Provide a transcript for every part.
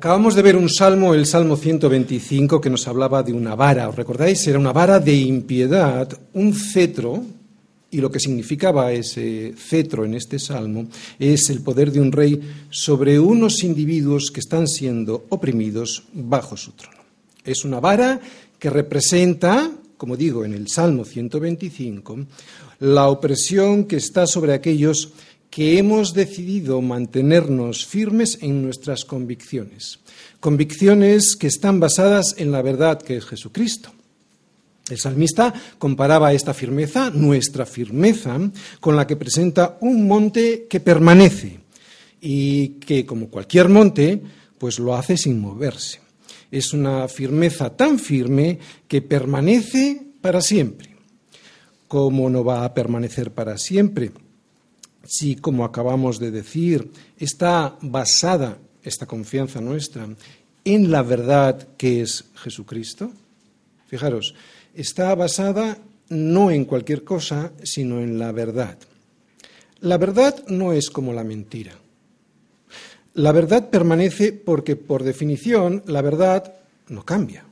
Acabamos de ver un salmo, el Salmo 125, que nos hablaba de una vara. ¿Os recordáis? Era una vara de impiedad, un cetro, y lo que significaba ese cetro en este salmo es el poder de un rey sobre unos individuos que están siendo oprimidos bajo su trono. Es una vara que representa, como digo en el Salmo 125, la opresión que está sobre aquellos que hemos decidido mantenernos firmes en nuestras convicciones, convicciones que están basadas en la verdad que es Jesucristo. El salmista comparaba esta firmeza, nuestra firmeza, con la que presenta un monte que permanece y que, como cualquier monte, pues lo hace sin moverse. Es una firmeza tan firme que permanece para siempre. ¿Cómo no va a permanecer para siempre? Si, como acabamos de decir, está basada esta confianza nuestra en la verdad que es Jesucristo, fijaros, está basada no en cualquier cosa, sino en la verdad. La verdad no es como la mentira. La verdad permanece porque, por definición, la verdad no cambia.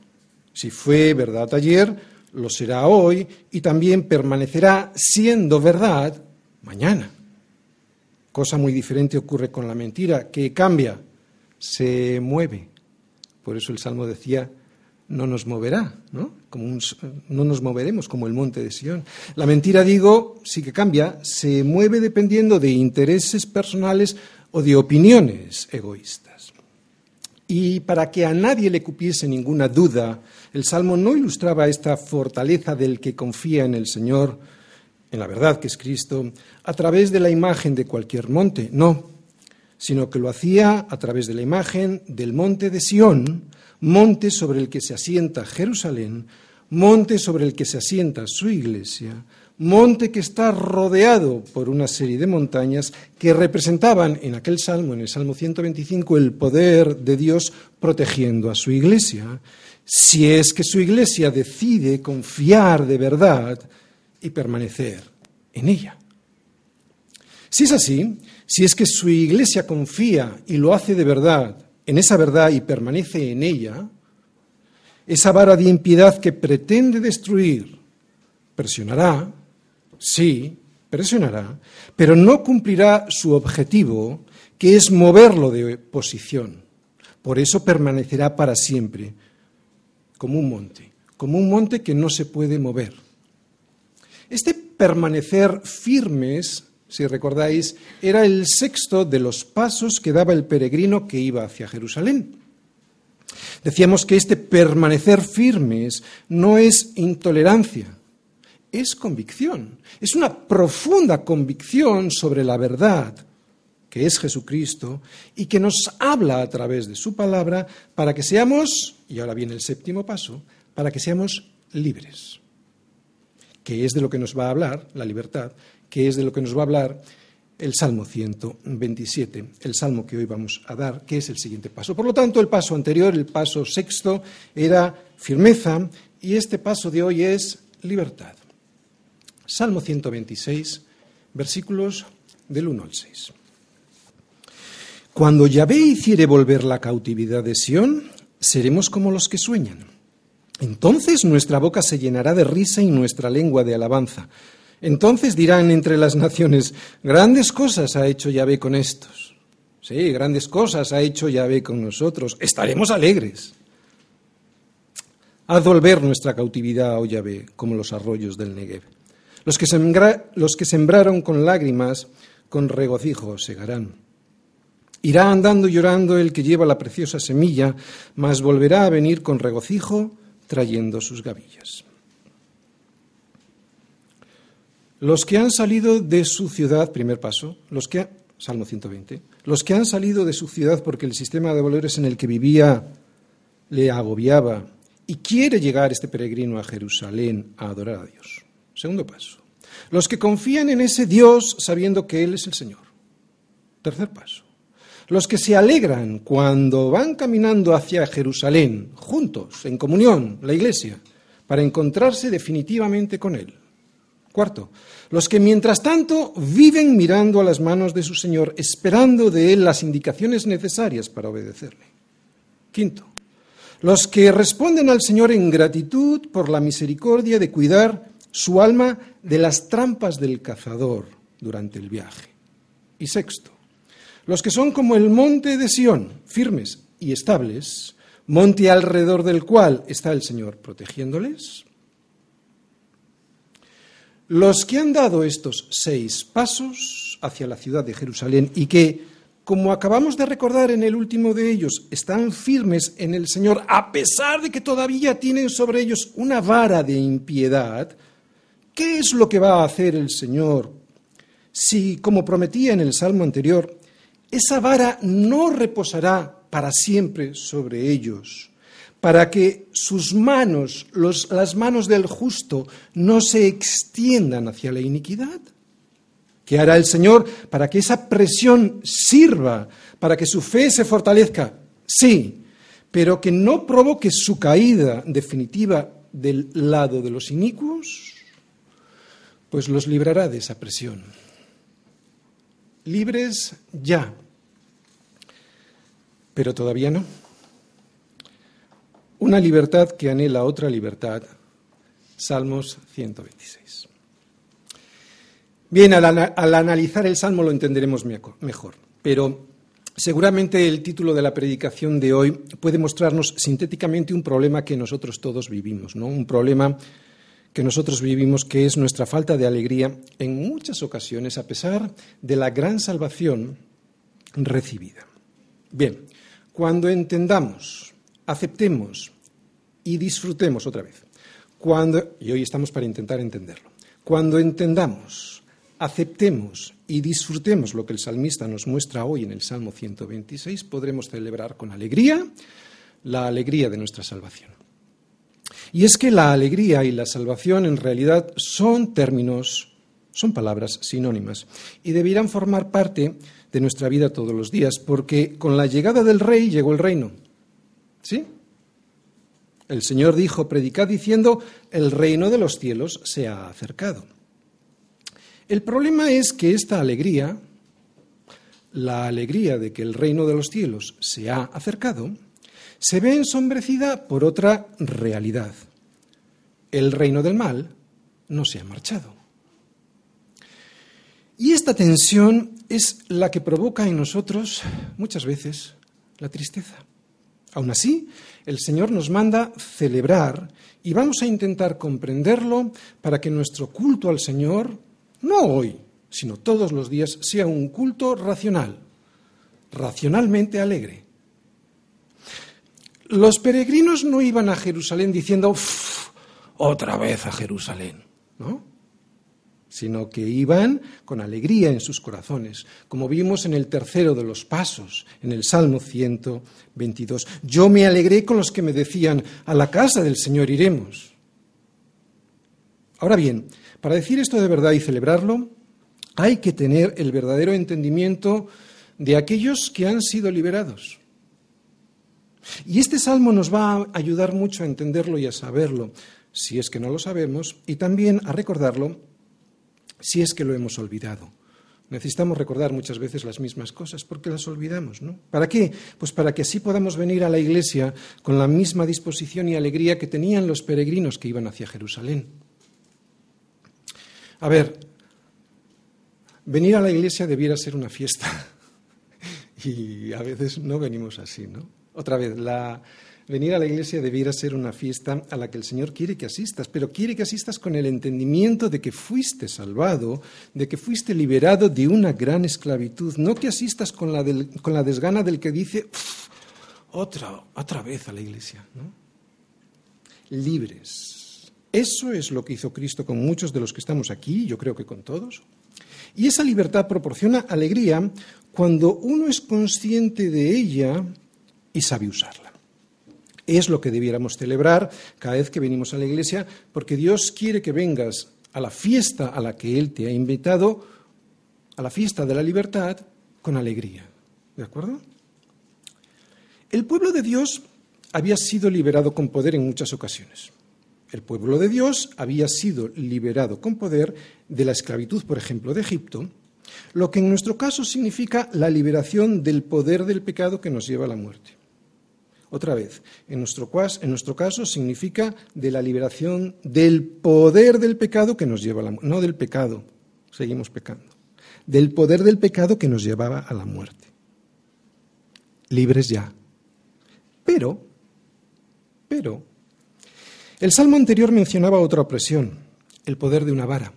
Si fue verdad ayer, lo será hoy y también permanecerá siendo verdad mañana. Cosa muy diferente ocurre con la mentira, que cambia, se mueve. Por eso el Salmo decía, no nos moverá, ¿no? No nos moveremos como el monte de Sion. La mentira, digo, sí que cambia, se mueve dependiendo de intereses personales o de opiniones egoístas. Y para que a nadie le cupiese ninguna duda, el Salmo no ilustraba esta fortaleza del que confía en el Señor, en la verdad que es Cristo, a través de la imagen de cualquier monte, no, sino que lo hacía a través de la imagen del monte de Sión, monte sobre el que se asienta Jerusalén, monte sobre el que se asienta su iglesia, monte que está rodeado por una serie de montañas que representaban en aquel salmo, en el Salmo 125, el poder de Dios protegiendo a su iglesia. Si es que su iglesia decide confiar de verdad y permanecer en ella. Si es así, si es que su iglesia confía y lo hace de verdad en esa verdad y permanece en ella, esa vara de impiedad que pretende destruir presionará, sí, presionará, pero no cumplirá su objetivo, que es moverlo de posición. Por eso permanecerá para siempre como un monte, como un monte que no se puede mover. Este permanecer firmes, si recordáis, era el sexto de los pasos que daba el peregrino que iba hacia Jerusalén. Decíamos que este permanecer firmes no es intolerancia, es convicción, es una profunda convicción sobre la verdad que es Jesucristo y que nos habla a través de su palabra para que seamos, y ahora viene el séptimo paso, para que seamos libres que es de lo que nos va a hablar, la libertad, que es de lo que nos va a hablar el Salmo 127, el Salmo que hoy vamos a dar, que es el siguiente paso. Por lo tanto, el paso anterior, el paso sexto, era firmeza y este paso de hoy es libertad. Salmo 126, versículos del 1 al 6. Cuando Yahvé hiciere volver la cautividad de Sión, seremos como los que sueñan. Entonces nuestra boca se llenará de risa y nuestra lengua de alabanza. Entonces dirán entre las naciones, grandes cosas ha hecho Yahvé con estos. Sí, grandes cosas ha hecho Yahvé con nosotros. Estaremos alegres. Haz volver nuestra cautividad, oh Yahvé, como los arroyos del Negev. Los que, los que sembraron con lágrimas, con regocijo segarán. Irá andando llorando el que lleva la preciosa semilla, mas volverá a venir con regocijo trayendo sus gavillas. Los que han salido de su ciudad, primer paso, los que, Salmo 120, los que han salido de su ciudad porque el sistema de valores en el que vivía le agobiaba y quiere llegar este peregrino a Jerusalén a adorar a Dios. Segundo paso, los que confían en ese Dios sabiendo que Él es el Señor. Tercer paso, los que se alegran cuando van caminando hacia Jerusalén, juntos, en comunión, la iglesia, para encontrarse definitivamente con Él. Cuarto, los que mientras tanto viven mirando a las manos de su Señor, esperando de Él las indicaciones necesarias para obedecerle. Quinto, los que responden al Señor en gratitud por la misericordia de cuidar su alma de las trampas del cazador durante el viaje. Y sexto, los que son como el monte de Sión, firmes y estables, monte alrededor del cual está el Señor protegiéndoles. Los que han dado estos seis pasos hacia la ciudad de Jerusalén y que, como acabamos de recordar en el último de ellos, están firmes en el Señor, a pesar de que todavía tienen sobre ellos una vara de impiedad, ¿qué es lo que va a hacer el Señor si, como prometía en el Salmo anterior, esa vara no reposará para siempre sobre ellos, para que sus manos, las manos del justo, no se extiendan hacia la iniquidad? ¿Qué hará el Señor para que esa presión sirva, para que su fe se fortalezca? Sí, pero que no provoque su caída definitiva del lado de los inicuos, pues los librará de esa presión. Libres ya, pero todavía no. Una libertad que anhela otra libertad. Salmos 126. Bien, al, analizar el Salmo lo entenderemos mejor, pero seguramente el título de la predicación de hoy puede mostrarnos sintéticamente un problema que nosotros todos vivimos, ¿no? Un problema que nosotros vivimos que es nuestra falta de alegría en muchas ocasiones a pesar de la gran salvación recibida. Bien, cuando entendamos, aceptemos y disfrutemos otra vez, cuando, y hoy estamos para intentar entenderlo, cuando entendamos, aceptemos y disfrutemos lo que el salmista nos muestra hoy en el Salmo 126, podremos celebrar con alegría la alegría de nuestra salvación. Y es que la alegría y la salvación en realidad son términos, son palabras sinónimas y debieran formar parte de nuestra vida todos los días, porque con la llegada del rey llegó el reino. ¿Sí? El Señor dijo, predicad diciendo, el reino de los cielos se ha acercado. El problema es que esta alegría, la alegría de que el reino de los cielos se ha acercado, se ve ensombrecida por otra realidad. El reino del mal no se ha marchado. Y esta tensión es la que provoca en nosotros muchas veces la tristeza. Aún así, el Señor nos manda celebrar y vamos a intentar comprenderlo para que nuestro culto al Señor, no hoy, sino todos los días, sea un culto racional, racionalmente alegre. Los peregrinos no iban a Jerusalén diciendo, otra vez a Jerusalén, ¿no? sino que iban con alegría en sus corazones, como vimos en el tercero de los pasos, en el Salmo 122. Yo me alegré con los que me decían, a la casa del Señor iremos. Ahora bien, para decir esto de verdad y celebrarlo, hay que tener el verdadero entendimiento de aquellos que han sido liberados. Y este salmo nos va a ayudar mucho a entenderlo y a saberlo, si es que no lo sabemos, y también a recordarlo si es que lo hemos olvidado. Necesitamos recordar muchas veces las mismas cosas porque las olvidamos, ¿no? ¿Para qué? Pues para que así podamos venir a la iglesia con la misma disposición y alegría que tenían los peregrinos que iban hacia Jerusalén. A ver, venir a la iglesia debiera ser una fiesta y a veces no venimos así, ¿no? Otra vez, la, Venir a la iglesia debiera ser una fiesta a la que el Señor quiere que asistas, pero quiere que asistas con el entendimiento de que fuiste salvado, de que fuiste liberado de una gran esclavitud, no que asistas con la, con la desgana del que dice, otra, otra vez a la iglesia. Libres. Eso es lo que hizo Cristo con muchos de los que estamos aquí, yo creo que con todos. Y esa libertad proporciona alegría cuando uno es consciente de ella y sabe usarla es lo que debiéramos celebrar cada vez que venimos a la iglesia, porque Dios quiere que vengas a la fiesta a la que Él te ha invitado, a la fiesta de la libertad, con alegría. ¿De acuerdo? El pueblo de Dios había sido liberado con poder en muchas ocasiones. El pueblo de Dios había sido liberado con poder de la esclavitud, por ejemplo, de Egipto, lo que en nuestro caso significa la liberación del poder del pecado que nos lleva a la muerte. Otra vez, en nuestro, caso significa de la liberación del poder del pecado que nos lleva a la muerte. No del pecado, seguimos pecando. Del poder del pecado que nos llevaba a la muerte. Libres ya. Pero, pero, el salmo anterior mencionaba otra opresión, el poder de una vara.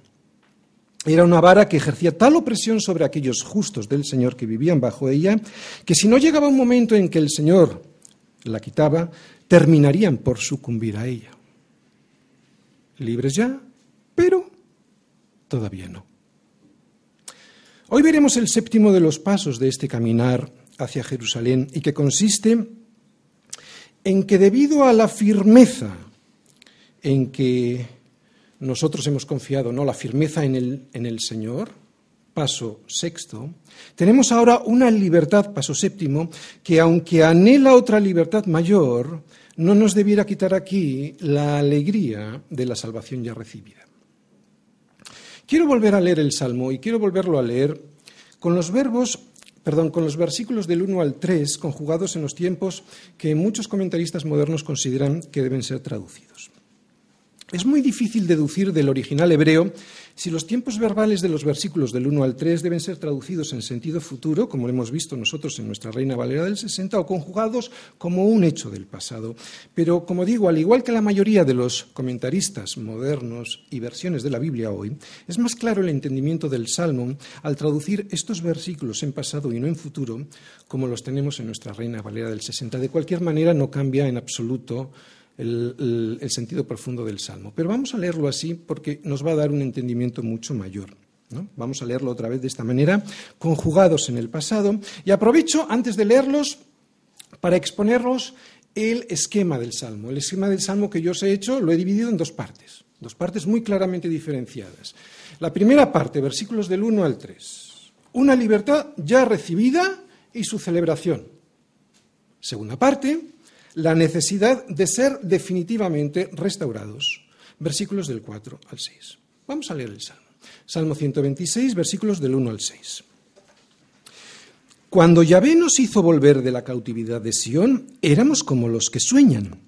Era una vara que ejercía tal opresión sobre aquellos justos del Señor que vivían bajo ella, que si no llegaba un momento en que el Señor la quitaba, terminarían por sucumbir a ella. Libres ya, pero todavía no. Hoy veremos el séptimo de los pasos de este caminar hacia Jerusalén y que consiste en que debido a la firmeza en que nosotros hemos confiado, ¿no? La firmeza en el, en el Señor, paso sexto. Tenemos ahora una libertad, paso séptimo, que aunque anhela otra libertad mayor, no nos debiera quitar aquí la alegría de la salvación ya recibida. Quiero volver a leer el Salmo y quiero volverlo a leer con los verbos, perdón, con los versículos del 1 al 3 conjugados en los tiempos que muchos comentaristas modernos consideran que deben ser traducidos. Es muy difícil deducir del original hebreo si los tiempos verbales de los versículos del 1 al 3 deben ser traducidos en sentido futuro, como hemos visto nosotros en nuestra Reina Valera del 60, o conjugados como un hecho del pasado. Pero, como digo, al igual que la mayoría de los comentaristas modernos y versiones de la Biblia hoy, es más claro el entendimiento del Salmo al traducir estos versículos en pasado y no en futuro, como los tenemos en nuestra Reina Valera del 60. De cualquier manera, no cambia en absoluto el, sentido profundo del Salmo. Pero vamos a leerlo así porque nos va a dar un entendimiento mucho mayor. Vamos a leerlo otra vez de esta manera, conjugados en el pasado. Y aprovecho, antes de leerlos, para exponerlos el esquema del Salmo. El esquema del Salmo que yo os he hecho lo he dividido en dos partes, dos partes muy claramente diferenciadas. La primera parte, versículos del 1 al 3. Una libertad ya recibida y su celebración. Segunda parte, la necesidad de ser definitivamente restaurados. Versículos del 4 al 6. Vamos a leer el Salmo. Salmo 126, versículos del 1 al 6. Cuando Yahvé nos hizo volver de la cautividad de Sión, éramos como los que sueñan.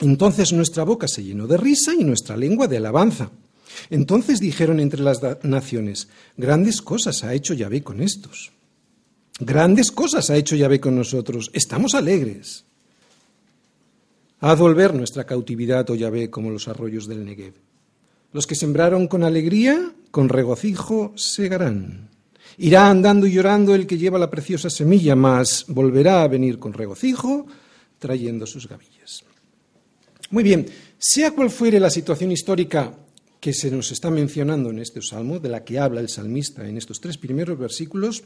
Entonces nuestra boca se llenó de risa y nuestra lengua de alabanza. Entonces dijeron entre las naciones, grandes cosas ha hecho Yahvé con estos. Grandes cosas ha hecho Yahvé con nosotros. Estamos alegres. Haz volver nuestra cautividad, oh Yahvé, como los arroyos del Negev. Los que sembraron con alegría, con regocijo, segarán. Irá andando y llorando el que lleva la preciosa semilla, mas volverá a venir con regocijo, trayendo sus gavillas. Muy bien, sea cual fuere la situación histórica que se nos está mencionando en este salmo, de la que habla el salmista en estos tres primeros versículos,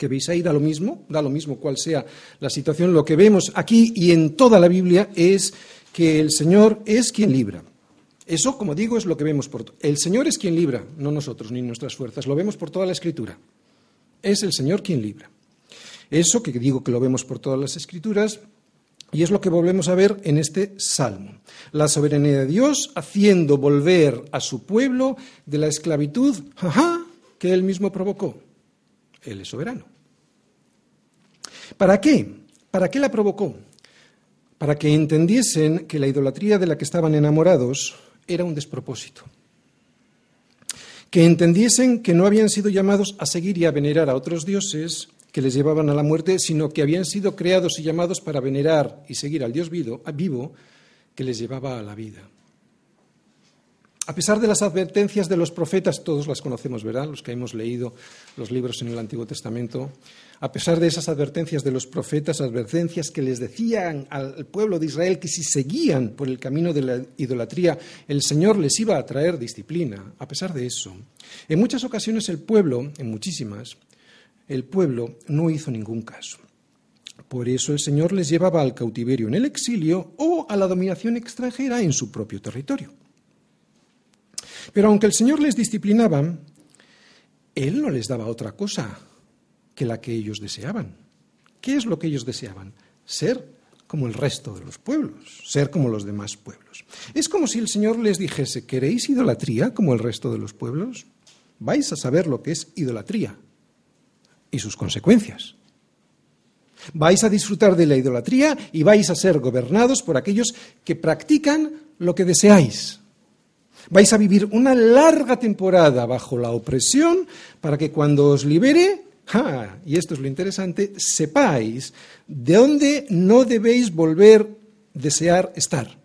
que veis ahí da lo mismo, da lo mismo cuál sea la situación. Lo que vemos aquí y en toda la Biblia es que el Señor es quien libra. Eso, como digo, es lo que vemos por El Señor es quien libra, no nosotros ni nuestras fuerzas. Lo vemos por toda la Escritura. Es el Señor quien libra. Eso que digo que lo vemos por todas las Escrituras y es lo que volvemos a ver en este salmo. La soberanía de Dios haciendo volver a su pueblo de la esclavitud que él mismo provocó. Él es soberano. ¿Para qué? ¿Para qué la provocó? Para que entendiesen que la idolatría de la que estaban enamorados era un despropósito. Que entendiesen que no habían sido llamados a seguir y a venerar a otros dioses que les llevaban a la muerte, sino que habían sido creados y llamados para venerar y seguir al Dios vivo que les llevaba a la vida. A pesar de las advertencias de los profetas, todos las conocemos, ¿verdad? Los que hemos leído los libros en el Antiguo Testamento. A pesar de esas advertencias de los profetas, advertencias que les decían al pueblo de Israel que si seguían por el camino de la idolatría, el Señor les iba a traer disciplina. A pesar de eso, en muchas ocasiones el pueblo, en muchísimas, el pueblo no hizo ningún caso. Por eso el Señor les llevaba al cautiverio en el exilio o a la dominación extranjera en su propio territorio. Pero aunque el Señor les disciplinaba, Él no les daba otra cosa que la que ellos deseaban. ¿Qué es lo que ellos deseaban? Ser como el resto de los pueblos, ser como los demás pueblos. Es como si el Señor les dijese, ¿queréis idolatría como el resto de los pueblos? Vais a saber lo que es idolatría y sus consecuencias. Vais a disfrutar de la idolatría y vais a ser gobernados por aquellos que practican lo que deseáis. Vais a vivir una larga temporada bajo la opresión para que cuando os libere, y esto es lo interesante, sepáis de dónde no debéis volver a desear estar.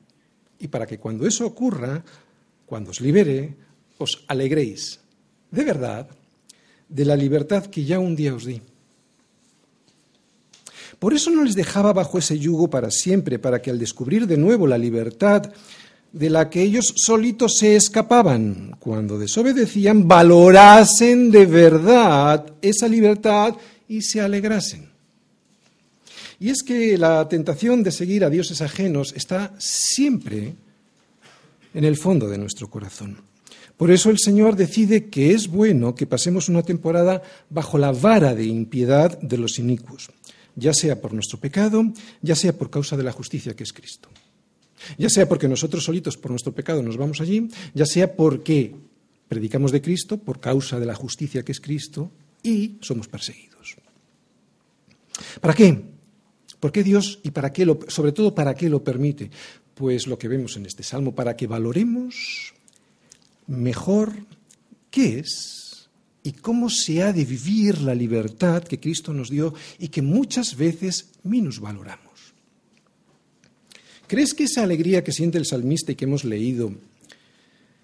Y para que cuando eso ocurra, cuando os libere, os alegréis de verdad de la libertad que ya un día os di. Por eso no les dejaba bajo ese yugo para siempre, para que al descubrir de nuevo la libertad de la que ellos solitos se escapaban, cuando desobedecían, valorasen de verdad esa libertad y se alegrasen. Y es que la tentación de seguir a dioses ajenos está siempre en el fondo de nuestro corazón. Por eso el Señor decide que es bueno que pasemos una temporada bajo la vara de impiedad de los inicuos, ya sea por nuestro pecado, ya sea por causa de la justicia que es Cristo. Ya sea porque nosotros solitos por nuestro pecado nos vamos allí, ya sea porque predicamos de Cristo por causa de la justicia que es Cristo y somos perseguidos. ¿Para qué? ¿Por qué Dios y para qué lo, sobre todo para qué lo permite? Pues lo que vemos en este salmo, para que valoremos mejor qué es y cómo se ha de vivir la libertad que Cristo nos dio y que muchas veces minusvaloramos. ¿Crees que esa alegría que siente el salmista y que hemos leído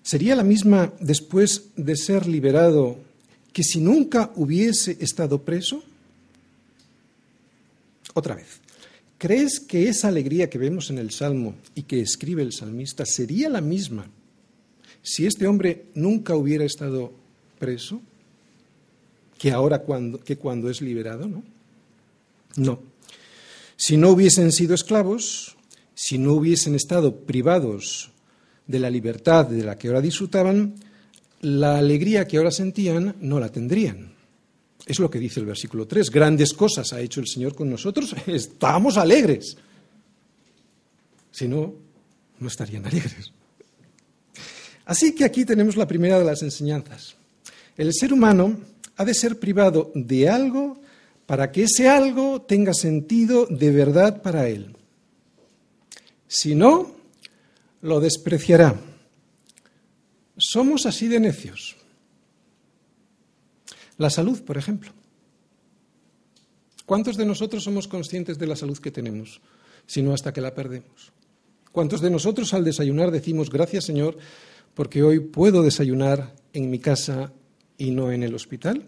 sería la misma después de ser liberado que si nunca hubiese estado preso? Otra vez, ¿crees que esa alegría que vemos en el Salmo y que escribe el salmista sería la misma si este hombre nunca hubiera estado preso que ahora cuando, que cuando es liberado? No. No. Si no hubiesen sido esclavos, si no hubiesen estado privados de la libertad de la que ahora disfrutaban, la alegría que ahora sentían no la tendrían. Es lo que dice el versículo 3. Grandes cosas ha hecho el Señor con nosotros. Estamos alegres. Si no, no estarían alegres. Así que aquí tenemos la primera de las enseñanzas. El ser humano ha de ser privado de algo para que ese algo tenga sentido de verdad para él. Si no, lo despreciará. Somos así de necios. La salud, por ejemplo. ¿Cuántos de nosotros somos conscientes de la salud que tenemos, si no hasta que la perdemos? ¿Cuántos de nosotros al desayunar decimos, gracias Señor, porque hoy puedo desayunar en mi casa y no en el hospital?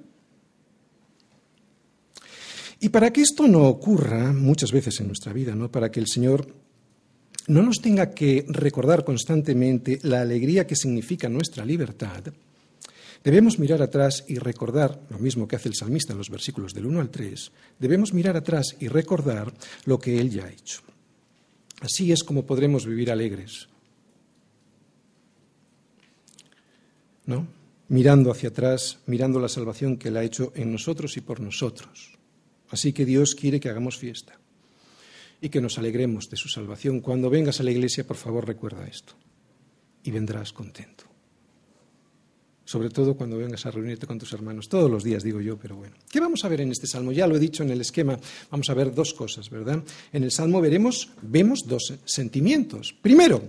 Y para que esto no ocurra muchas veces en nuestra vida, ¿no? para que el Señor no nos tenga que recordar constantemente la alegría que significa nuestra libertad, debemos mirar atrás y recordar, lo mismo que hace el salmista en los versículos del 1 al 3, debemos mirar atrás y recordar lo que Él ya ha hecho. Así es como podremos vivir alegres. ¿No? Mirando hacia atrás, mirando la salvación que Él ha hecho en nosotros y por nosotros. Así que Dios quiere que hagamos fiesta y que nos alegremos de su salvación. Cuando vengas a la iglesia, por favor, recuerda esto y vendrás contento. Sobre todo cuando vengas a reunirte con tus hermanos, todos los días digo yo, pero bueno. ¿Qué vamos a ver en este salmo? Ya lo he dicho en el esquema, vamos a ver dos cosas, ¿verdad? En el salmo veremos, vemos dos sentimientos. Primero,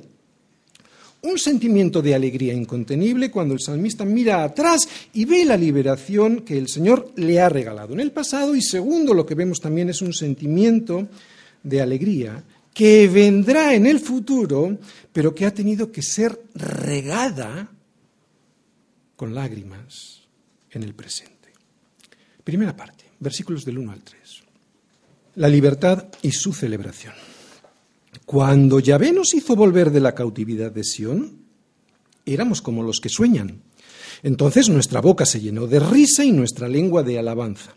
un sentimiento de alegría incontenible cuando el salmista mira atrás y ve la liberación que el Señor le ha regalado en el pasado. Y segundo, lo que vemos también es un sentimiento de alegría que vendrá en el futuro, pero que ha tenido que ser regada con lágrimas en el presente. Primera parte, versículos del 1 al 3. La libertad y su celebración. Cuando Yahvé nos hizo volver de la cautividad de Sión, éramos como los que sueñan. Entonces nuestra boca se llenó de risa y nuestra lengua de alabanza.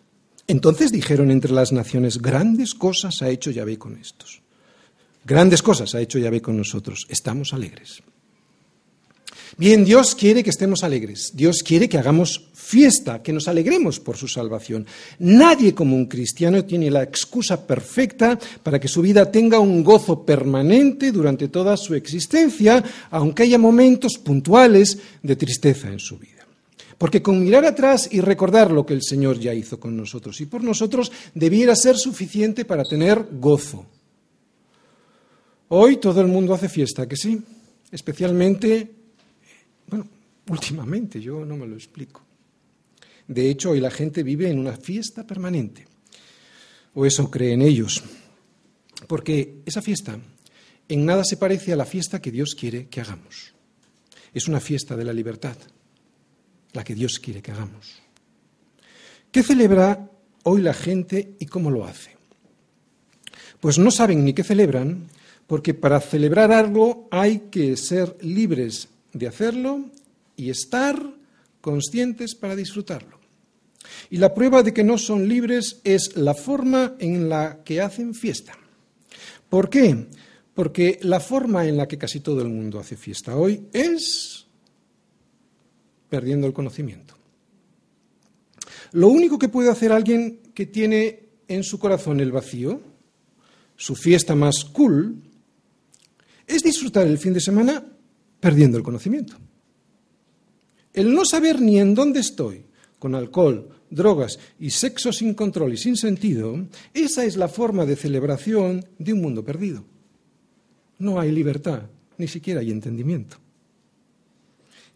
Entonces dijeron entre las naciones, grandes cosas ha hecho Yahvé con estos. Grandes cosas ha hecho Yahvé con nosotros. Estamos alegres. Bien, Dios quiere que estemos alegres. Dios quiere que hagamos fiesta, que nos alegremos por su salvación. Nadie como un cristiano tiene la excusa perfecta para que su vida tenga un gozo permanente durante toda su existencia, aunque haya momentos puntuales de tristeza en su vida. Porque con mirar atrás y recordar lo que el Señor ya hizo con nosotros y por nosotros debiera ser suficiente para tener gozo. Hoy todo el mundo hace fiesta, que sí, especialmente, bueno, últimamente, yo no me lo explico. De hecho, hoy la gente vive en una fiesta permanente, o eso creen ellos, porque esa fiesta en nada se parece a la fiesta que Dios quiere que hagamos. Es una fiesta de la libertad, la que Dios quiere que hagamos. ¿Qué celebra hoy la gente y cómo lo hace? Pues no saben ni qué celebran, porque para celebrar algo hay que ser libres de hacerlo y estar conscientes para disfrutarlo. Y la prueba de que no son libres es la forma en la que hacen fiesta. ¿Por qué? Porque la forma en la que casi todo el mundo hace fiesta hoy es perdiendo el conocimiento. Lo único que puede hacer alguien que tiene en su corazón el vacío, su fiesta más cool, es disfrutar el fin de semana perdiendo el conocimiento. El no saber ni en dónde estoy, con alcohol, drogas y sexo sin control y sin sentido, esa es la forma de celebración de un mundo perdido. No hay libertad, ni siquiera hay entendimiento.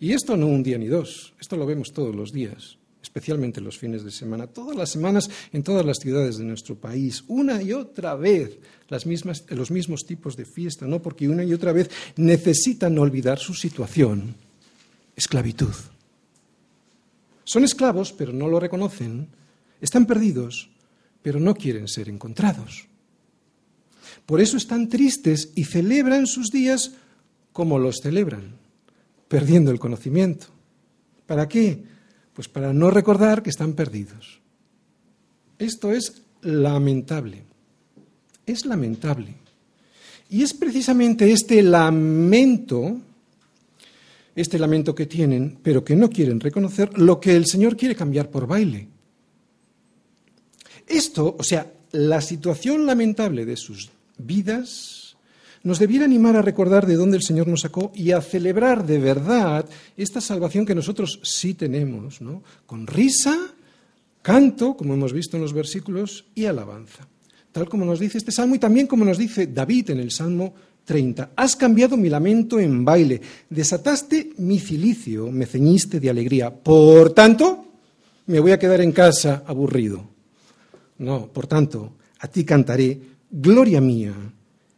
Y esto no un día ni dos, esto lo vemos todos los días, especialmente los fines de semana, todas las semanas en todas las ciudades de nuestro país, una y otra vez las mismas, los mismos tipos de fiesta, no porque una y otra vez necesitan olvidar su situación, esclavitud. Son esclavos, pero no lo reconocen, están perdidos, pero no quieren ser encontrados. Por eso están tristes y celebran sus días como los celebran perdiendo el conocimiento. ¿Para qué? Pues para no recordar que están perdidos. Esto es lamentable. Es lamentable. Y es precisamente este lamento, este lamento que tienen, pero que no quieren reconocer, lo que el Señor quiere cambiar por baile. Esto, o sea, la situación lamentable de sus vidas, nos debiera animar a recordar de dónde el Señor nos sacó y a celebrar de verdad esta salvación que nosotros sí tenemos, ¿no? Con risa, canto, como hemos visto en los versículos, y alabanza. Tal como nos dice este salmo y también como nos dice David en el Salmo 30. Has cambiado mi lamento en baile, desataste mi cilicio, me ceñiste de alegría. Por tanto, me voy a quedar en casa aburrido. No, por tanto, a ti cantaré, gloria mía,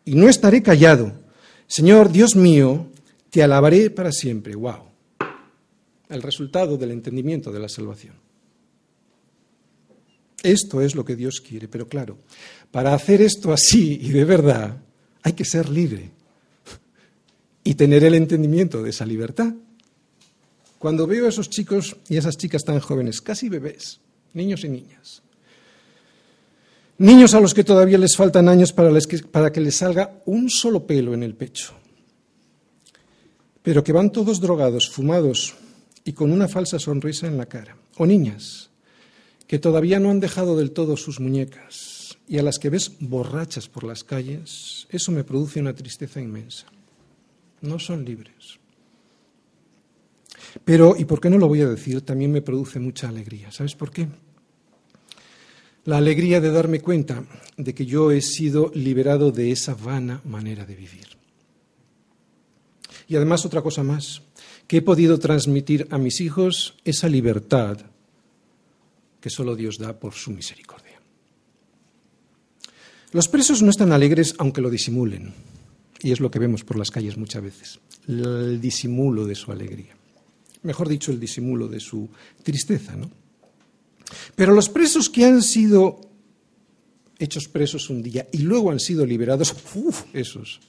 y no estaré callado. Señor Dios mío, te alabaré para siempre. ¡Wow! El resultado del entendimiento de la salvación. Esto es lo que Dios quiere, pero claro, para hacer esto así y de verdad, hay que ser libre y tener el entendimiento de esa libertad. Cuando veo a esos chicos y esas chicas tan jóvenes, casi bebés, niños y niñas, Niños a los que todavía les faltan años para, que les salga un solo pelo en el pecho, pero que van todos drogados, fumados y con una falsa sonrisa en la cara. O niñas que todavía no han dejado del todo sus muñecas y a las que ves borrachas por las calles, eso me produce una tristeza inmensa. No son libres. Pero, ¿y por qué no lo voy a decir? También me produce mucha alegría. ¿Sabes por qué? La alegría de darme cuenta de que yo he sido liberado de esa vana manera de vivir. Y además otra cosa más, que he podido transmitir a mis hijos esa libertad que solo Dios da por su misericordia. Los presos no están alegres aunque lo disimulen, y es lo que vemos por las calles muchas veces, el disimulo de su alegría. Mejor dicho, el disimulo de su tristeza, ¿no? Pero los presos que han sido hechos presos un día y luego han sido liberados, esos,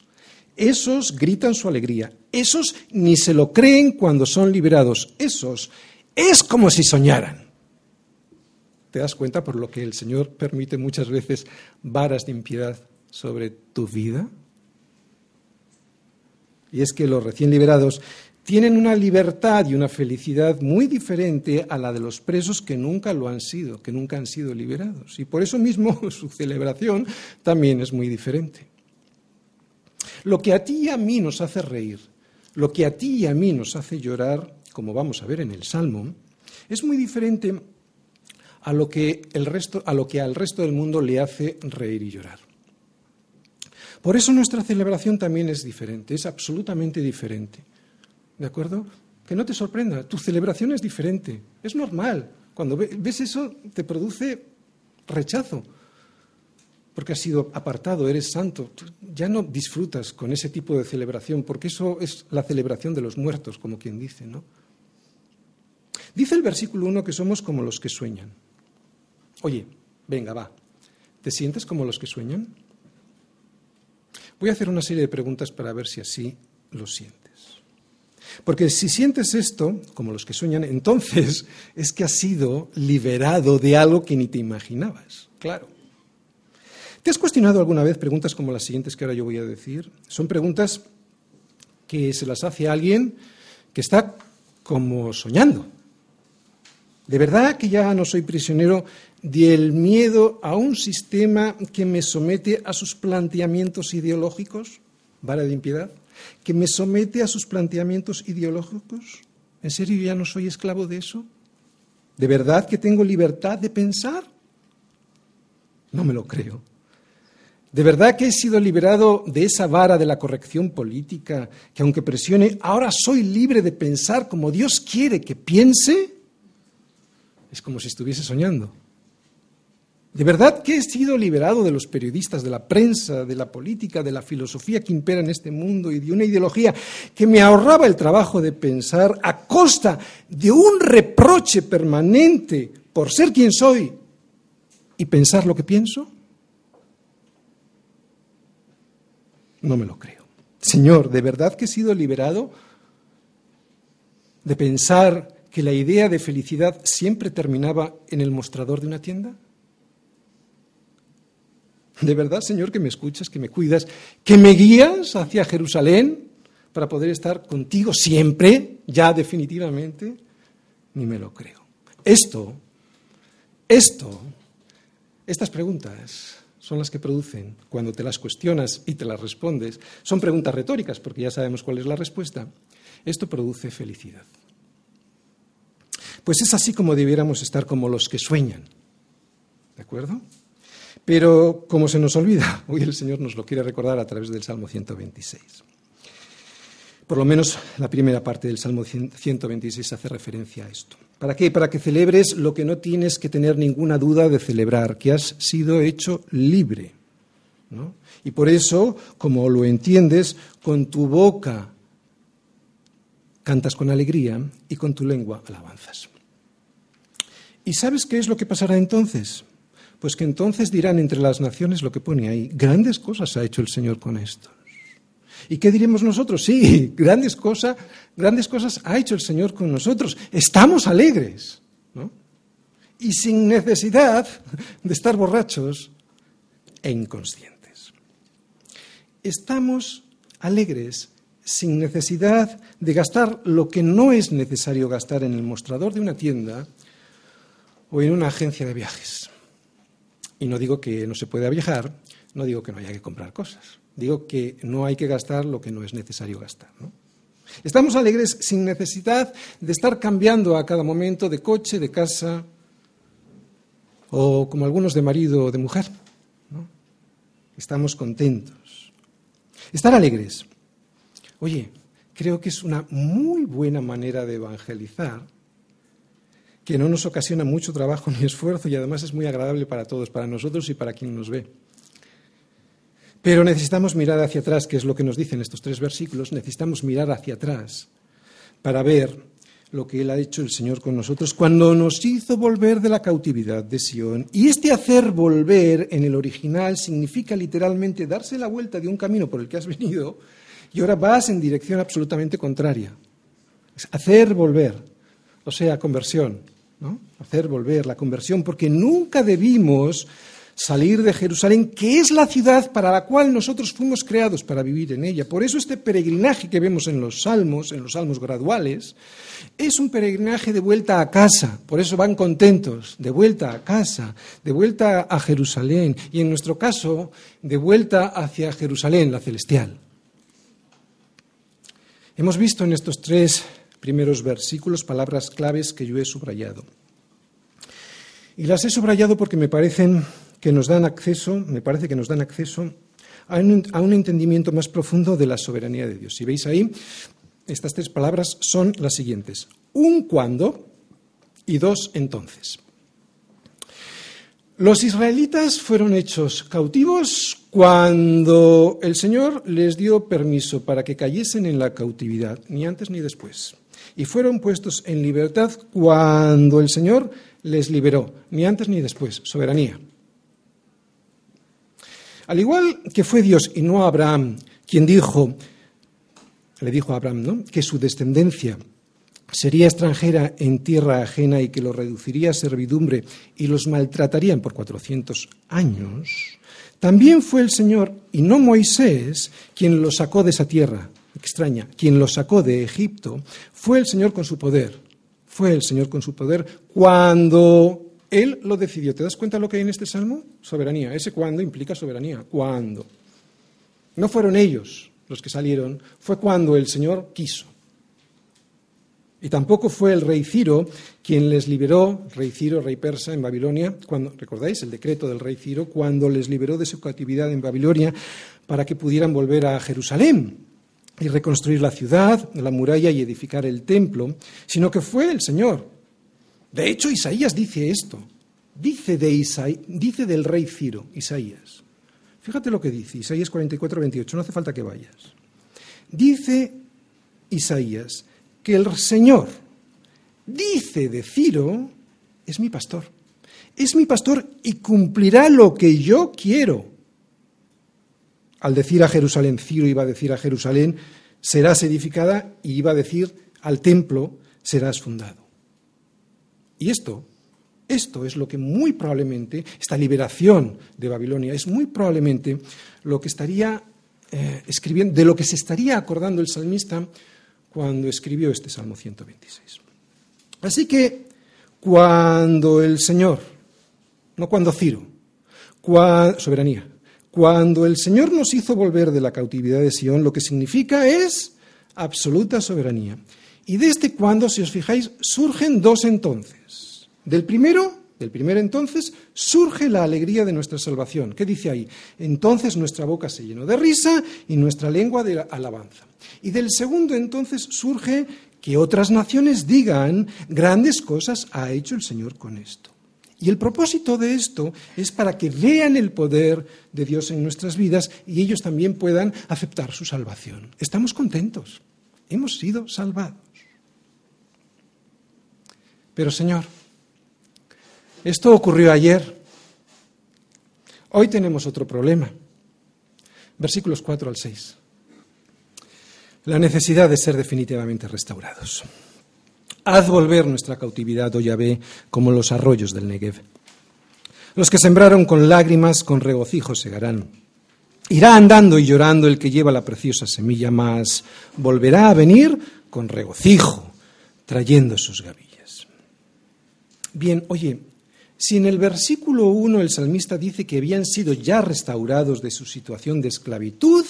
esos gritan su alegría, esos ni se lo creen cuando son liberados, esos es como si soñaran. ¿Te das cuenta por lo que el Señor permite muchas veces varas de impiedad sobre tu vida? Y es que los recién liberados tienen una libertad y una felicidad muy diferente a la de los presos que nunca lo han sido, que nunca han sido liberados. Y por eso mismo su celebración también es muy diferente. Lo que a ti y a mí nos hace reír, lo que a ti y a mí nos hace llorar, como vamos a ver en el Salmo, Es muy diferente a lo que, el resto, a lo que al resto del mundo le hace reír y llorar. Por eso nuestra celebración también es diferente, es absolutamente diferente. ¿De acuerdo? Que no te sorprenda, tu celebración es diferente, es normal. Cuando ves eso te produce rechazo, porque has sido apartado, eres santo. ya no disfrutas con ese tipo de celebración, porque eso es la celebración de los muertos, como quien dice, ¿no? Dice el versículo 1 que somos como los que sueñan. Oye, venga, va. ¿Te sientes como los que sueñan? Voy a hacer una serie de preguntas para ver si así lo sientes. Porque si sientes esto, como los que sueñan, entonces es que has sido liberado de algo que ni te imaginabas. Claro. ¿Te has cuestionado alguna vez preguntas como las siguientes que ahora yo voy a decir? Son preguntas que se las hace alguien que está como soñando. ¿De verdad que ya no soy prisionero del miedo a un sistema que me somete a sus planteamientos ideológicos? ¿Vara de impiedad? ¿Que me somete a sus planteamientos ideológicos? ¿En serio ya no soy esclavo de eso? ¿De verdad que tengo libertad de pensar? No me lo creo. ¿De verdad que he sido liberado de esa vara de la corrección política, que aunque presione, ahora soy libre de pensar como Dios quiere que piense? Es como si estuviese soñando. ¿De verdad que he sido liberado de los periodistas, de la prensa, de la política, de la filosofía que impera en este mundo y de una ideología que me ahorraba el trabajo de pensar a costa de un reproche permanente por ser quien soy y pensar lo que pienso? No me lo creo. Señor, ¿de verdad que he sido liberado de pensar que la idea de felicidad siempre terminaba en el mostrador de una tienda? ¿De verdad, Señor, que me escuchas, que me cuidas, que me guías hacia Jerusalén para poder estar contigo siempre, ya definitivamente? Ni me lo creo. Esto, esto, estas preguntas son las que producen, cuando te las cuestionas y te las respondes, son preguntas retóricas, porque ya sabemos cuál es la respuesta, esto produce felicidad. Pues es así como debiéramos estar como los que sueñan. ¿De acuerdo? Pero como se nos olvida, hoy el Señor nos lo quiere recordar a través del Salmo 126. Por lo menos la primera parte del Salmo 126 hace referencia a esto. ¿Para qué? Para que celebres lo que no tienes que tener ninguna duda de celebrar, que has sido hecho libre. Y por eso, como lo entiendes, con tu boca cantas con alegría y con tu lengua alabanzas. ¿Y sabes qué es lo que pasará entonces? Pues que entonces dirán entre las naciones lo que pone ahí. Grandes cosas ha hecho el Señor con estos. ¿Y qué diremos nosotros? Sí, grandes, cosas, grandes cosas ha hecho el Señor con nosotros. Estamos alegres, ¿no? Y sin necesidad de estar borrachos e inconscientes. Estamos alegres sin necesidad de gastar lo que no es necesario gastar en el mostrador de una tienda o en una agencia de viajes. Y no digo que no se pueda viajar, no digo que no haya que comprar cosas, digo que no hay que gastar lo que no es necesario gastar. Estamos alegres sin necesidad de estar cambiando a cada momento de coche, de casa, o como algunos de marido o de mujer. Estamos contentos. Estar alegres. Oye, creo que es una muy buena manera de evangelizar que no nos ocasiona mucho trabajo ni esfuerzo y además es muy agradable para todos, para nosotros y para quien nos ve. Pero necesitamos mirar hacia atrás, que es lo que nos dicen estos tres versículos, necesitamos mirar hacia atrás para ver lo que Él ha hecho el Señor con nosotros cuando nos hizo volver de la cautividad de Sión. Y este hacer volver en el original significa literalmente darse la vuelta de un camino por el que has venido y ahora vas en dirección absolutamente contraria. hacer volver, o sea, conversión hacer volver la conversión, porque nunca debimos salir de Jerusalén, que es la ciudad para la cual nosotros fuimos creados para vivir en ella. Por eso este peregrinaje que vemos en los salmos, en los salmos graduales, es un peregrinaje de vuelta a casa. Por eso van contentos, de vuelta a casa, de vuelta a Jerusalén y en nuestro caso, de vuelta hacia Jerusalén, la celestial. Hemos visto en estos tres primeros versículos, palabras claves que yo he subrayado. Y las he subrayado porque me parecen que nos dan acceso, me parece que nos dan acceso a un, a un entendimiento más profundo de la soberanía de Dios. Si veis ahí, estas tres palabras son las siguientes. Un cuando y dos entonces. Los israelitas fueron hechos cautivos cuando el Señor les dio permiso para que cayesen en la cautividad, ni antes ni después. Y fueron puestos en libertad cuando el Señor les liberó, ni antes ni después, soberanía. Al igual que fue Dios y no Abraham quien dijo, le dijo a Abraham, ¿no? que su descendencia sería extranjera en tierra ajena y que los reduciría a servidumbre y los maltratarían por cuatrocientos años, también fue el Señor y no Moisés quien los sacó de esa tierra extraña, quien los sacó de Egipto, fue el Señor con su poder, fue el Señor con su poder cuando Él lo decidió. ¿Te das cuenta de lo que hay en este salmo? Soberanía. Ese cuando implica soberanía. Cuando. No fueron ellos los que salieron, fue cuando el Señor quiso. Y tampoco fue el rey Ciro quien les liberó, rey Ciro, rey persa en Babilonia, cuando, recordáis el decreto del rey Ciro, cuando les liberó de su cautividad en Babilonia para que pudieran volver a Jerusalén y reconstruir la ciudad, la muralla y edificar el templo, sino que fue el Señor. De hecho, Isaías dice esto, dice, de dice del rey Ciro, Isaías. Fíjate lo que dice, Isaías 44, 28, no hace falta que vayas. Dice Isaías, que el Señor dice de Ciro, es mi pastor. Es mi pastor y cumplirá lo que yo quiero. Al decir a Jerusalén, Ciro iba a decir a Jerusalén, serás edificada y iba a decir al templo, serás fundado. Y esto, esto es lo que muy probablemente, esta liberación de Babilonia, es muy probablemente lo que estaría eh, escribiendo, de lo que se estaría acordando el salmista cuando escribió este Salmo 126. Así que cuando el Señor, no cuando Ciro, soberanía, cuando el Señor nos hizo volver de la cautividad de Sión, lo que significa es absoluta soberanía. Y desde cuando, si os fijáis, surgen dos entonces. Del primero, del primer entonces, surge la alegría de nuestra salvación. ¿Qué dice ahí? Entonces nuestra boca se llenó de risa y nuestra lengua de alabanza. Y del segundo entonces surge que otras naciones digan grandes cosas ha hecho el Señor con esto. Y el propósito de esto es para que vean el poder de Dios en nuestras vidas y ellos también puedan aceptar su salvación. Estamos contentos. Hemos sido salvados. Pero Señor, esto ocurrió ayer. Hoy tenemos otro problema. Versículos 4 al 6 la necesidad de ser definitivamente restaurados. Haz volver nuestra cautividad, oh Yahvé, como los arroyos del Negev. Los que sembraron con lágrimas, con regocijo segarán. Irá andando y llorando el que lleva la preciosa semilla, mas volverá a venir con regocijo, trayendo sus gavillas. Bien, oye, si en el versículo 1 el salmista dice que habían sido ya restaurados de su situación de esclavitud,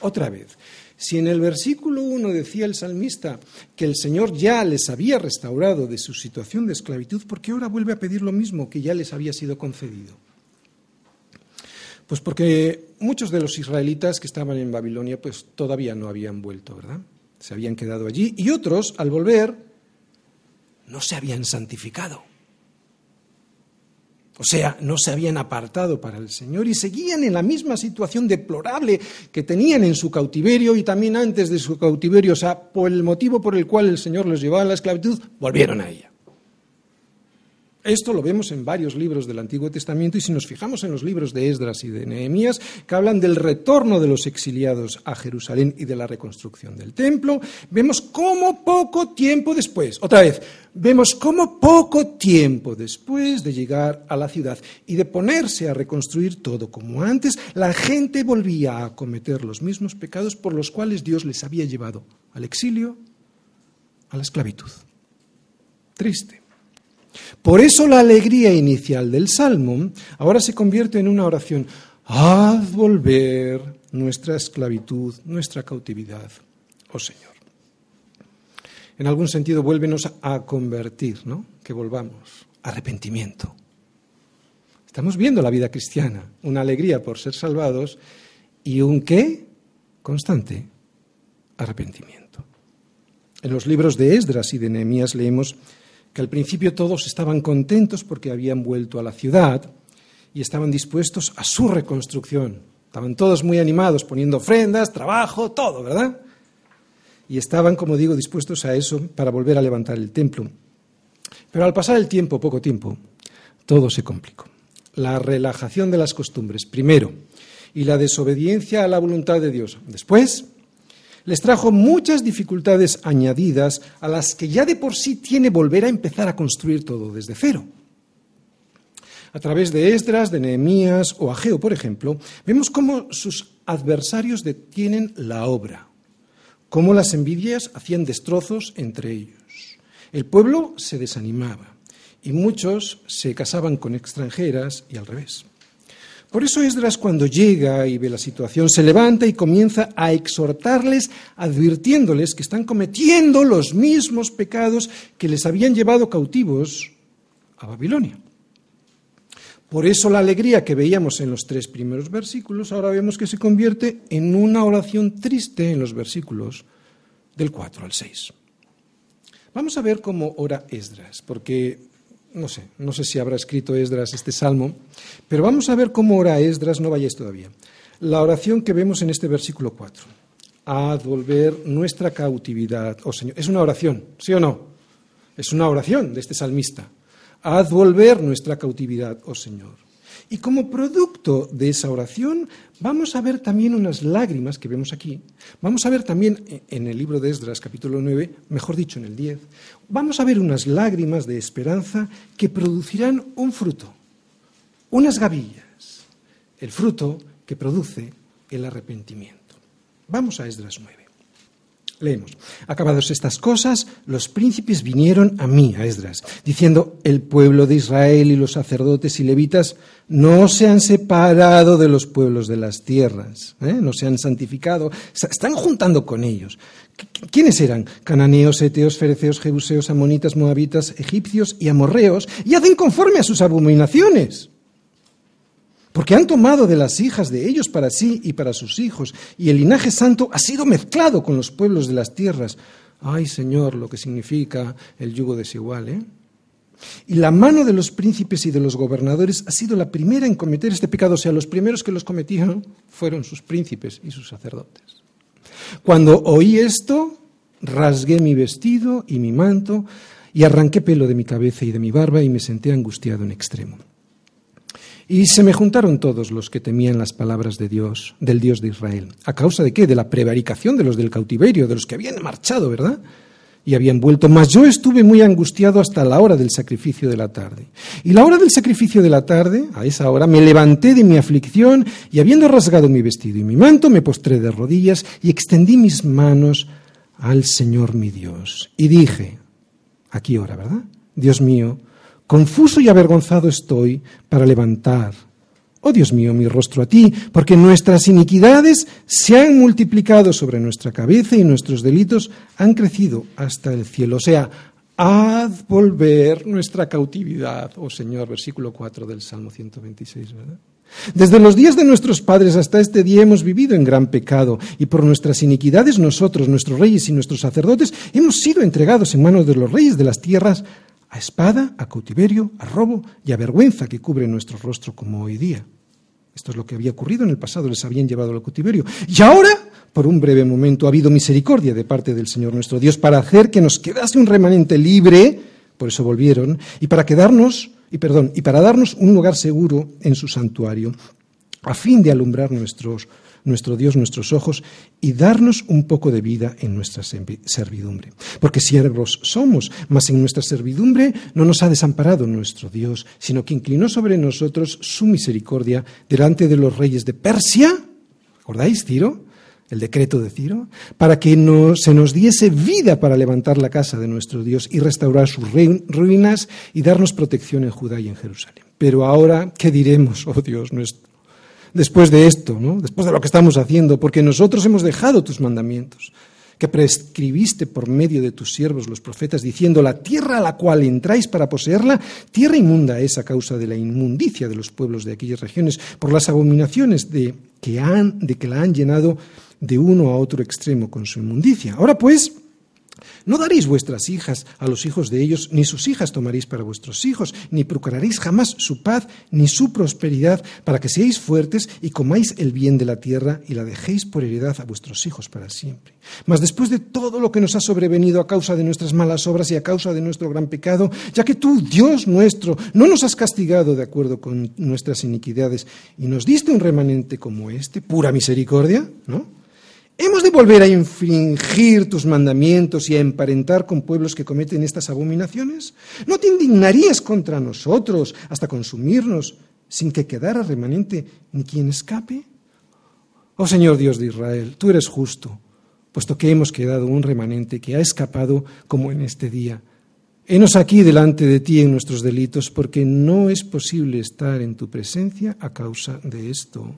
otra vez, si en el versículo 1 decía el salmista que el Señor ya les había restaurado de su situación de esclavitud, ¿por qué ahora vuelve a pedir lo mismo que ya les había sido concedido? Pues porque muchos de los israelitas que estaban en Babilonia pues todavía no habían vuelto, ¿verdad? Se habían quedado allí y otros, al volver, no se habían santificado. O sea, no se habían apartado para el Señor y seguían en la misma situación deplorable que tenían en su cautiverio y también antes de su cautiverio. O sea, por el motivo por el cual el Señor los llevaba a la esclavitud, volvieron a ella. Esto lo vemos en varios libros del Antiguo Testamento y si nos fijamos en los libros de Esdras y de Nehemías, que hablan del retorno de los exiliados a Jerusalén y de la reconstrucción del templo, vemos cómo poco tiempo después, otra vez, vemos cómo poco tiempo después de llegar a la ciudad y de ponerse a reconstruir todo como antes, la gente volvía a cometer los mismos pecados por los cuales Dios les había llevado al exilio, a la esclavitud. Triste. Por eso la alegría inicial del Salmo ahora se convierte en una oración. Haz volver nuestra esclavitud, nuestra cautividad, oh Señor. en algún sentido, vuélvenos a convertir, ¿no? Que volvamos. Arrepentimiento. Estamos viendo la vida cristiana, una alegría por ser salvados y un qué constante arrepentimiento. En los libros de Esdras y de Nehemías leemos que al principio todos estaban contentos porque habían vuelto a la ciudad y estaban dispuestos a su reconstrucción. Estaban todos muy animados, poniendo ofrendas, trabajo, todo, ¿verdad? Y estaban, como digo, dispuestos a eso para volver a levantar el templo. Pero al pasar el tiempo, poco tiempo, todo se complicó. La relajación de las costumbres, primero, y la desobediencia a la voluntad de Dios, después, les trajo muchas dificultades añadidas a las que ya de por sí tiene volver a empezar a construir todo desde cero. A través de Esdras, de Nehemías o Ageo, por ejemplo, vemos cómo sus adversarios detienen la obra, cómo las envidias hacían destrozos entre ellos. El pueblo se desanimaba y muchos se casaban con extranjeras y al revés. Por eso Esdras cuando llega y ve la situación se levanta y comienza a exhortarles advirtiéndoles que están cometiendo los mismos pecados que les habían llevado cautivos a Babilonia. Por eso la alegría que veíamos en los tres primeros versículos ahora vemos que se convierte en una oración triste en los versículos del 4 al 6. Vamos a ver cómo ora Esdras, porque no sé, no sé si habrá escrito Esdras este salmo, pero vamos a ver cómo ora Esdras, no vayáis todavía. La oración que vemos en este versículo 4. Haz volver nuestra cautividad, oh Señor. Es una oración, ¿sí o no? Es una oración de este salmista. Haz volver nuestra cautividad, oh Señor. Y como producto de esa oración, vamos a ver también unas lágrimas que vemos aquí. Vamos a ver también en el libro de Esdras, capítulo 9, mejor dicho, en el 10, vamos a ver unas lágrimas de esperanza que producirán un fruto, unas gavillas, el fruto que produce el arrepentimiento. Vamos a Esdras 9. Leemos. Acabados estas cosas, los príncipes vinieron a mí, a Esdras, diciendo, el pueblo de Israel y los sacerdotes y levitas no se han separado de los pueblos de las tierras, ¿eh? no se han santificado, están juntando con ellos. ¿Quiénes eran? Cananeos, eteos, fereceos, jebuseos, amonitas, moabitas, egipcios y amorreos, y hacen conforme a sus abominaciones porque han tomado de las hijas de ellos para sí y para sus hijos, y el linaje santo ha sido mezclado con los pueblos de las tierras. Ay, Señor, lo que significa el yugo desigual, ¿eh? Y la mano de los príncipes y de los gobernadores ha sido la primera en cometer este pecado, o sea, los primeros que los cometieron fueron sus príncipes y sus sacerdotes. Cuando oí esto, rasgué mi vestido y mi manto, y arranqué pelo de mi cabeza y de mi barba, y me senté angustiado en extremo. Y se me juntaron todos los que temían las palabras de Dios, del Dios de Israel. ¿A causa de qué? De la prevaricación de los del cautiverio, de los que habían marchado, ¿verdad? Y habían vuelto. Mas yo estuve muy angustiado hasta la hora del sacrificio de la tarde. Y la hora del sacrificio de la tarde, a esa hora, me levanté de mi aflicción y habiendo rasgado mi vestido y mi manto, me postré de rodillas y extendí mis manos al Señor mi Dios. Y dije, aquí ahora, ¿verdad? Dios mío, Confuso y avergonzado estoy para levantar, oh Dios mío, mi rostro a ti, porque nuestras iniquidades se han multiplicado sobre nuestra cabeza y nuestros delitos han crecido hasta el cielo. O sea, haz volver nuestra cautividad, oh Señor, versículo 4 del Salmo 126, ¿verdad? Desde los días de nuestros padres hasta este día hemos vivido en gran pecado y por nuestras iniquidades nosotros, nuestros reyes y nuestros sacerdotes, hemos sido entregados en manos de los reyes de las tierras a espada, a cautiverio, a robo y a vergüenza que cubre nuestro rostro como hoy día. Esto es lo que había ocurrido en el pasado, les habían llevado al cautiverio. Y ahora, por un breve momento, ha habido misericordia de parte del Señor nuestro Dios para hacer que nos quedase un remanente libre, por eso volvieron, y para quedarnos, y perdón, y para darnos un lugar seguro en su santuario, a fin de alumbrar nuestros nuestro Dios nuestros ojos y darnos un poco de vida en nuestra servidumbre. Porque siervos somos, mas en nuestra servidumbre no nos ha desamparado nuestro Dios, sino que inclinó sobre nosotros su misericordia delante de los reyes de Persia. ¿Recordáis, Ciro? El decreto de Ciro, para que no, se nos diese vida para levantar la casa de nuestro Dios y restaurar sus ruinas y darnos protección en Judá y en Jerusalén. Pero ahora, ¿qué diremos, oh Dios nuestro? Después de esto, ¿no? después de lo que estamos haciendo, porque nosotros hemos dejado tus mandamientos. que prescribiste por medio de tus siervos los profetas, diciendo, la tierra a la cual entráis para poseerla, tierra inmunda es a causa de la inmundicia de los pueblos de aquellas regiones, por las abominaciones de que, han, de que la han llenado de uno a otro extremo con su inmundicia. Ahora pues, no daréis vuestras hijas a los hijos de ellos, ni sus hijas tomaréis para vuestros hijos, ni procuraréis jamás su paz, ni su prosperidad, para que seáis fuertes y comáis el bien de la tierra y la dejéis por heredad a vuestros hijos para siempre. Mas después de todo lo que nos ha sobrevenido a causa de nuestras malas obras y a causa de nuestro gran pecado, ya que tú, Dios nuestro, no nos has castigado de acuerdo con nuestras iniquidades y nos diste un remanente como este, pura misericordia, ¿no? ¿Hemos de volver a infringir tus mandamientos y a emparentar con pueblos que cometen estas abominaciones? ¿No te indignarías contra nosotros hasta consumirnos sin que quedara remanente ni quien escape? Oh Señor Dios de Israel, tú eres justo, puesto que hemos quedado un remanente que ha escapado como en este día. Henos aquí delante de ti en nuestros delitos, porque no es posible estar en tu presencia a causa de esto.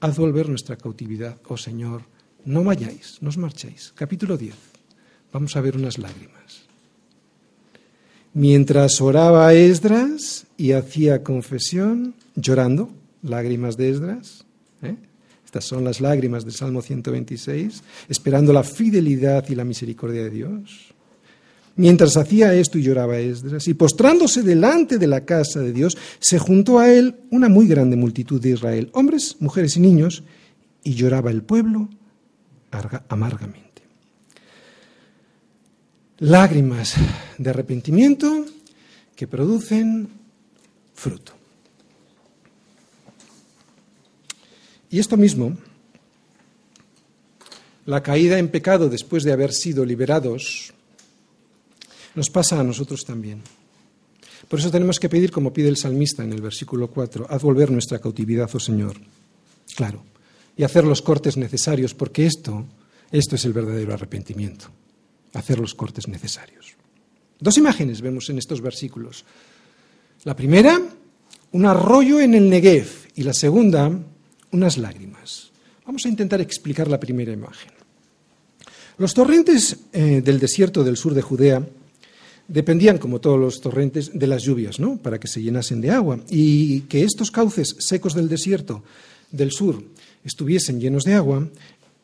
Haz volver nuestra cautividad, oh Señor no vayáis, no os marchéis. Capítulo 10. Vamos a ver unas lágrimas. Mientras oraba Esdras y hacía confesión, llorando, lágrimas de Esdras, ¿eh? estas son las lágrimas del Salmo 126, esperando la fidelidad y la misericordia de Dios. Mientras hacía esto y lloraba Esdras, y postrándose delante de la casa de Dios, se juntó a él una muy grande multitud de Israel, hombres, mujeres y niños, y lloraba el pueblo amargamente. Lágrimas de arrepentimiento que producen fruto. Y esto mismo, la caída en pecado después de haber sido liberados, nos pasa a nosotros también. Por eso tenemos que pedir, como pide el salmista en el versículo 4, haz volver nuestra cautividad, oh Señor. Claro, y hacer los cortes necesarios, porque esto, esto es el verdadero arrepentimiento, hacer los cortes necesarios. Dos imágenes vemos en estos versículos. La primera, un arroyo en el Negev, y la segunda, unas lágrimas. Vamos a intentar explicar la primera imagen. Los torrentes eh, del desierto del sur de Judea dependían, como todos los torrentes, de las lluvias, ¿no? Para que se llenasen de agua. Y que estos cauces secos del desierto del sur estuviesen llenos de agua,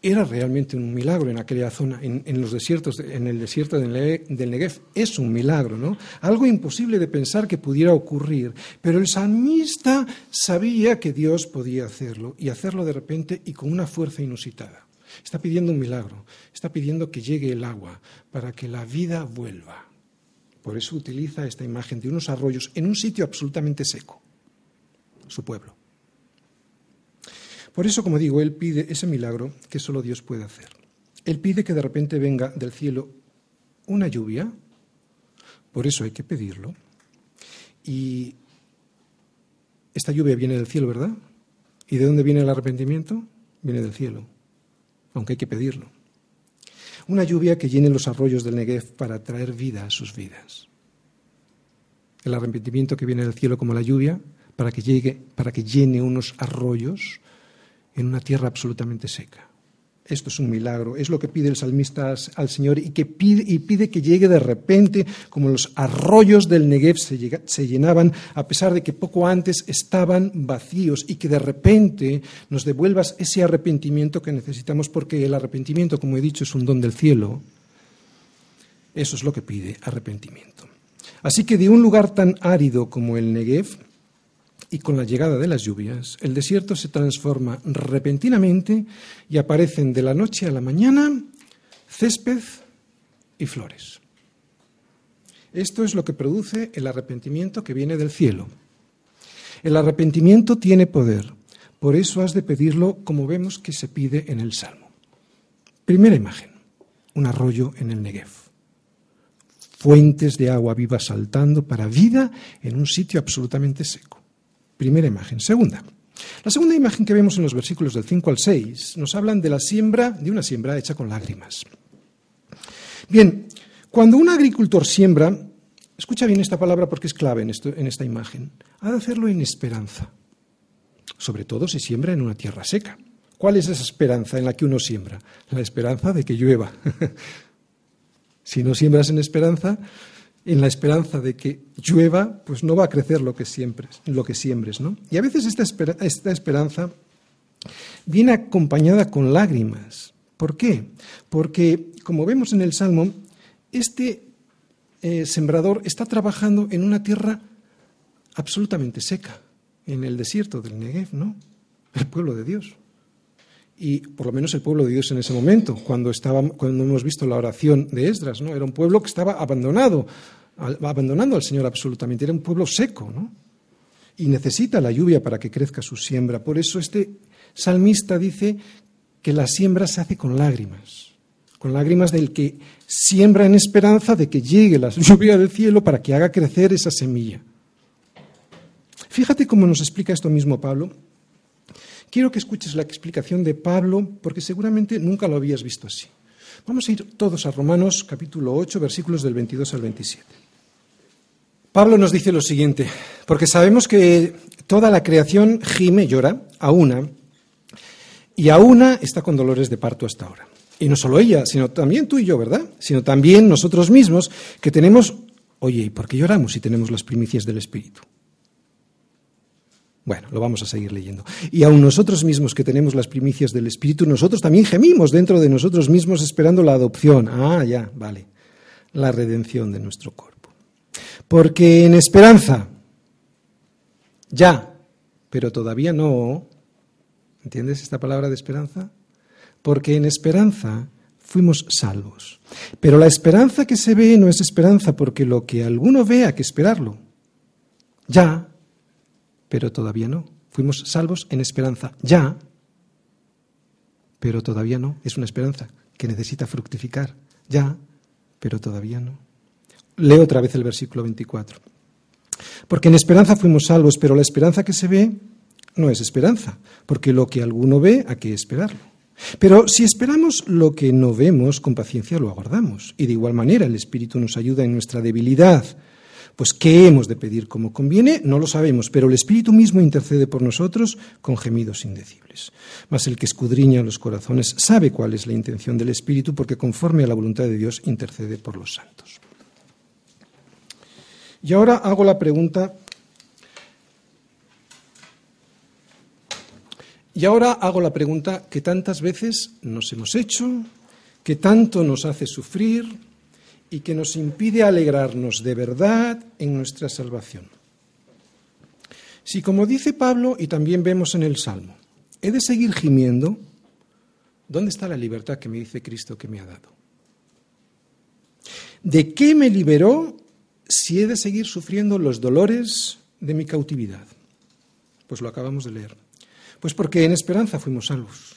era realmente un milagro en aquella zona, en, los desiertos, en el desierto del, Negev. Es un milagro, ¿no? Algo imposible de pensar que pudiera ocurrir. Pero el salmista sabía que Dios podía hacerlo y hacerlo de repente y con una fuerza inusitada. Está pidiendo un milagro, está pidiendo que llegue el agua para que la vida vuelva. Por eso utiliza esta imagen de unos arroyos en un sitio absolutamente seco, su pueblo. Por eso, como digo, Él pide ese milagro que solo Dios puede hacer. Él pide que de repente venga del cielo una lluvia, por eso hay que pedirlo. Y esta lluvia viene del cielo, ¿verdad? ¿Y de dónde viene el arrepentimiento? Viene del cielo, aunque hay que pedirlo. Una lluvia que llene los arroyos del Negev para traer vida a sus vidas. El arrepentimiento que viene del cielo como la lluvia para que llegue, para que llene unos arroyos en una tierra absolutamente seca. Esto es un milagro, es lo que pide el salmista al Señor y, que pide, y pide que llegue de repente, como los arroyos del Negev se, se, llenaban, a pesar de que poco antes estaban vacíos, y que de repente nos devuelvas ese arrepentimiento que necesitamos, porque el arrepentimiento, como he dicho, es un don del cielo. Eso es lo que pide arrepentimiento. Así que de un lugar tan árido como el Negev, y con la llegada de las lluvias, el desierto se transforma repentinamente y aparecen de la noche a la mañana césped y flores. Esto es lo que produce el arrepentimiento que viene del cielo. El arrepentimiento tiene poder, por eso has de pedirlo como vemos que se pide en el Salmo. Primera imagen, un arroyo en el Negev. Fuentes de agua viva saltando para vida en un sitio absolutamente seco. Primera imagen. Segunda. La segunda imagen que vemos en los versículos del 5 al 6 nos hablan de la siembra, de una siembra hecha con lágrimas. Bien, cuando un agricultor siembra, escucha bien esta palabra porque es clave en, en esta imagen, ha de hacerlo en esperanza, sobre todo si siembra en una tierra seca, ¿Cuál es esa esperanza en la que uno siembra? La esperanza de que llueva. si no siembras en esperanza, en la esperanza de que llueva, pues no va a crecer lo que siembres, lo que siembres, ¿no? Y a veces esta, esta esperanza viene acompañada con lágrimas. ¿Por qué? Porque, como vemos en el Salmo, este eh, sembrador está trabajando en una tierra absolutamente seca, en el desierto del Negev, ¿no? El pueblo de Dios. Y por lo menos el pueblo de Dios en ese momento, cuando, cuando hemos visto la oración de Esdras, ¿no? Era un pueblo que estaba abandonado, abandonando al Señor absolutamente, era un pueblo seco, ¿no? Y necesita la lluvia para que crezca su siembra. Por eso este salmista dice que la siembra se hace con lágrimas, con lágrimas del que siembra en esperanza de que llegue la lluvia del cielo para que haga crecer esa semilla. Fíjate cómo nos explica esto mismo Pablo. Quiero que escuches la explicación de Pablo porque seguramente nunca lo habías visto así. Vamos a ir todos a Romanos capítulo 8, versículos del 22 al 27. Pablo nos dice lo siguiente, porque sabemos que toda la creación gime, llora, a una, y a una está con dolores de parto hasta ahora. Y no solo ella, sino también tú y yo, ¿verdad? Sino también nosotros mismos, que tenemos, oye, ¿y por qué lloramos si tenemos las primicias del Espíritu? Bueno, lo vamos a seguir leyendo. Y aun nosotros mismos que tenemos las primicias del Espíritu, nosotros también gemimos dentro de nosotros mismos esperando la adopción. Ah, ya, vale. La redención de nuestro cuerpo. Porque en esperanza, ya, pero todavía no. ¿Entiendes esta palabra de esperanza? Porque en esperanza fuimos salvos. Pero la esperanza que se ve no es esperanza porque lo que alguno vea que esperarlo. Ya, pero todavía no. Fuimos salvos en esperanza ya, pero todavía no. Es una esperanza que necesita fructificar ya, pero todavía no. Leo otra vez el versículo 24. Porque en esperanza fuimos salvos, pero la esperanza que se ve no es esperanza, porque lo que alguno ve, hay que esperarlo. Pero si esperamos lo que no vemos, con paciencia lo aguardamos. Y de igual manera el Espíritu nos ayuda en nuestra debilidad pues ¿qué hemos de pedir como conviene? No lo sabemos, pero el Espíritu mismo intercede por nosotros con gemidos indecibles. Mas el que escudriña los corazones sabe cuál es la intención del Espíritu, porque conforme a la voluntad de Dios intercede por los santos. Y ahora hago la pregunta. Y ahora hago la pregunta que tantas veces nos hemos hecho, que tanto nos hace sufrir, y que nos impide alegrarnos de verdad en nuestra salvación. Si, como dice Pablo y también vemos en el Salmo, he de seguir gimiendo, ¿dónde está la libertad que me dice Cristo que me ha dado? ¿De qué me liberó si he de seguir sufriendo los dolores de mi cautividad? Pues lo acabamos de leer. Pues porque en esperanza fuimos salvos.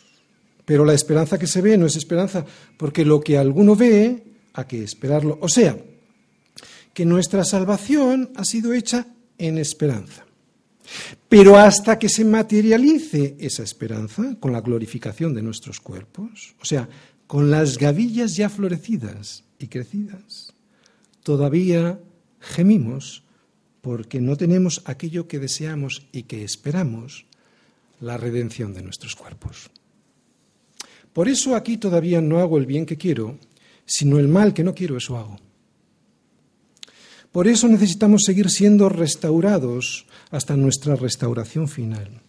Pero la esperanza que se ve no es esperanza, porque lo que alguno ve a que esperarlo. O sea, que nuestra salvación ha sido hecha en esperanza. Pero hasta que se materialice esa esperanza con la glorificación de nuestros cuerpos, o sea, con las gavillas ya florecidas y crecidas, todavía gemimos porque no tenemos aquello que deseamos y que esperamos, la redención de nuestros cuerpos. Por eso aquí todavía no hago el bien que quiero, sino el mal que no quiero, eso hago. Por eso necesitamos seguir siendo restaurados hasta nuestra restauración final.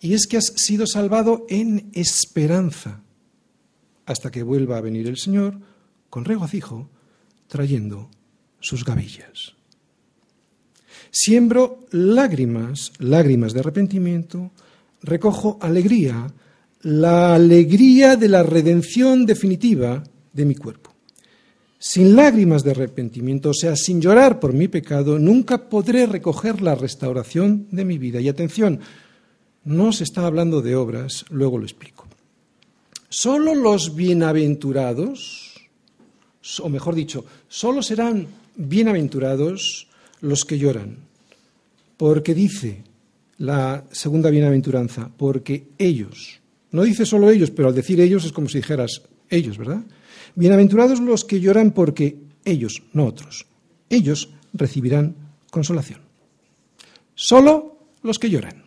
Y es que has sido salvado en esperanza hasta que vuelva a venir el Señor con regocijo trayendo sus gavillas. Siembro lágrimas, lágrimas de arrepentimiento, recojo alegría, la alegría de la redención definitiva de mi cuerpo. Sin lágrimas de arrepentimiento, o sea, sin llorar por mi pecado, nunca podré recoger la restauración de mi vida. Y atención, no se está hablando de obras, luego lo explico. Solo los bienaventurados, o mejor dicho, solo serán bienaventurados los que lloran, porque dice la segunda bienaventuranza, porque ellos, no dice solo ellos, pero al decir ellos es como si dijeras ellos, ¿verdad? Bienaventurados los que lloran porque ellos, no otros, ellos recibirán consolación. Solo los que lloran.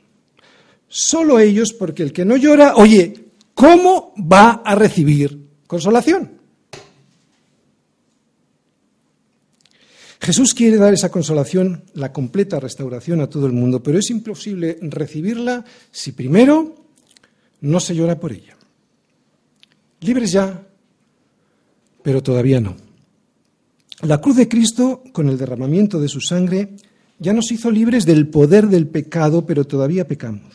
Solo ellos porque el que no llora, oye, ¿cómo va a recibir consolación? Jesús quiere dar esa consolación, la completa restauración a todo el mundo, pero es imposible recibirla si primero no se llora por ella. Libres ya, pero todavía no. La cruz de Cristo, con el derramamiento de su sangre, ya nos hizo libres del poder del pecado, pero todavía pecamos.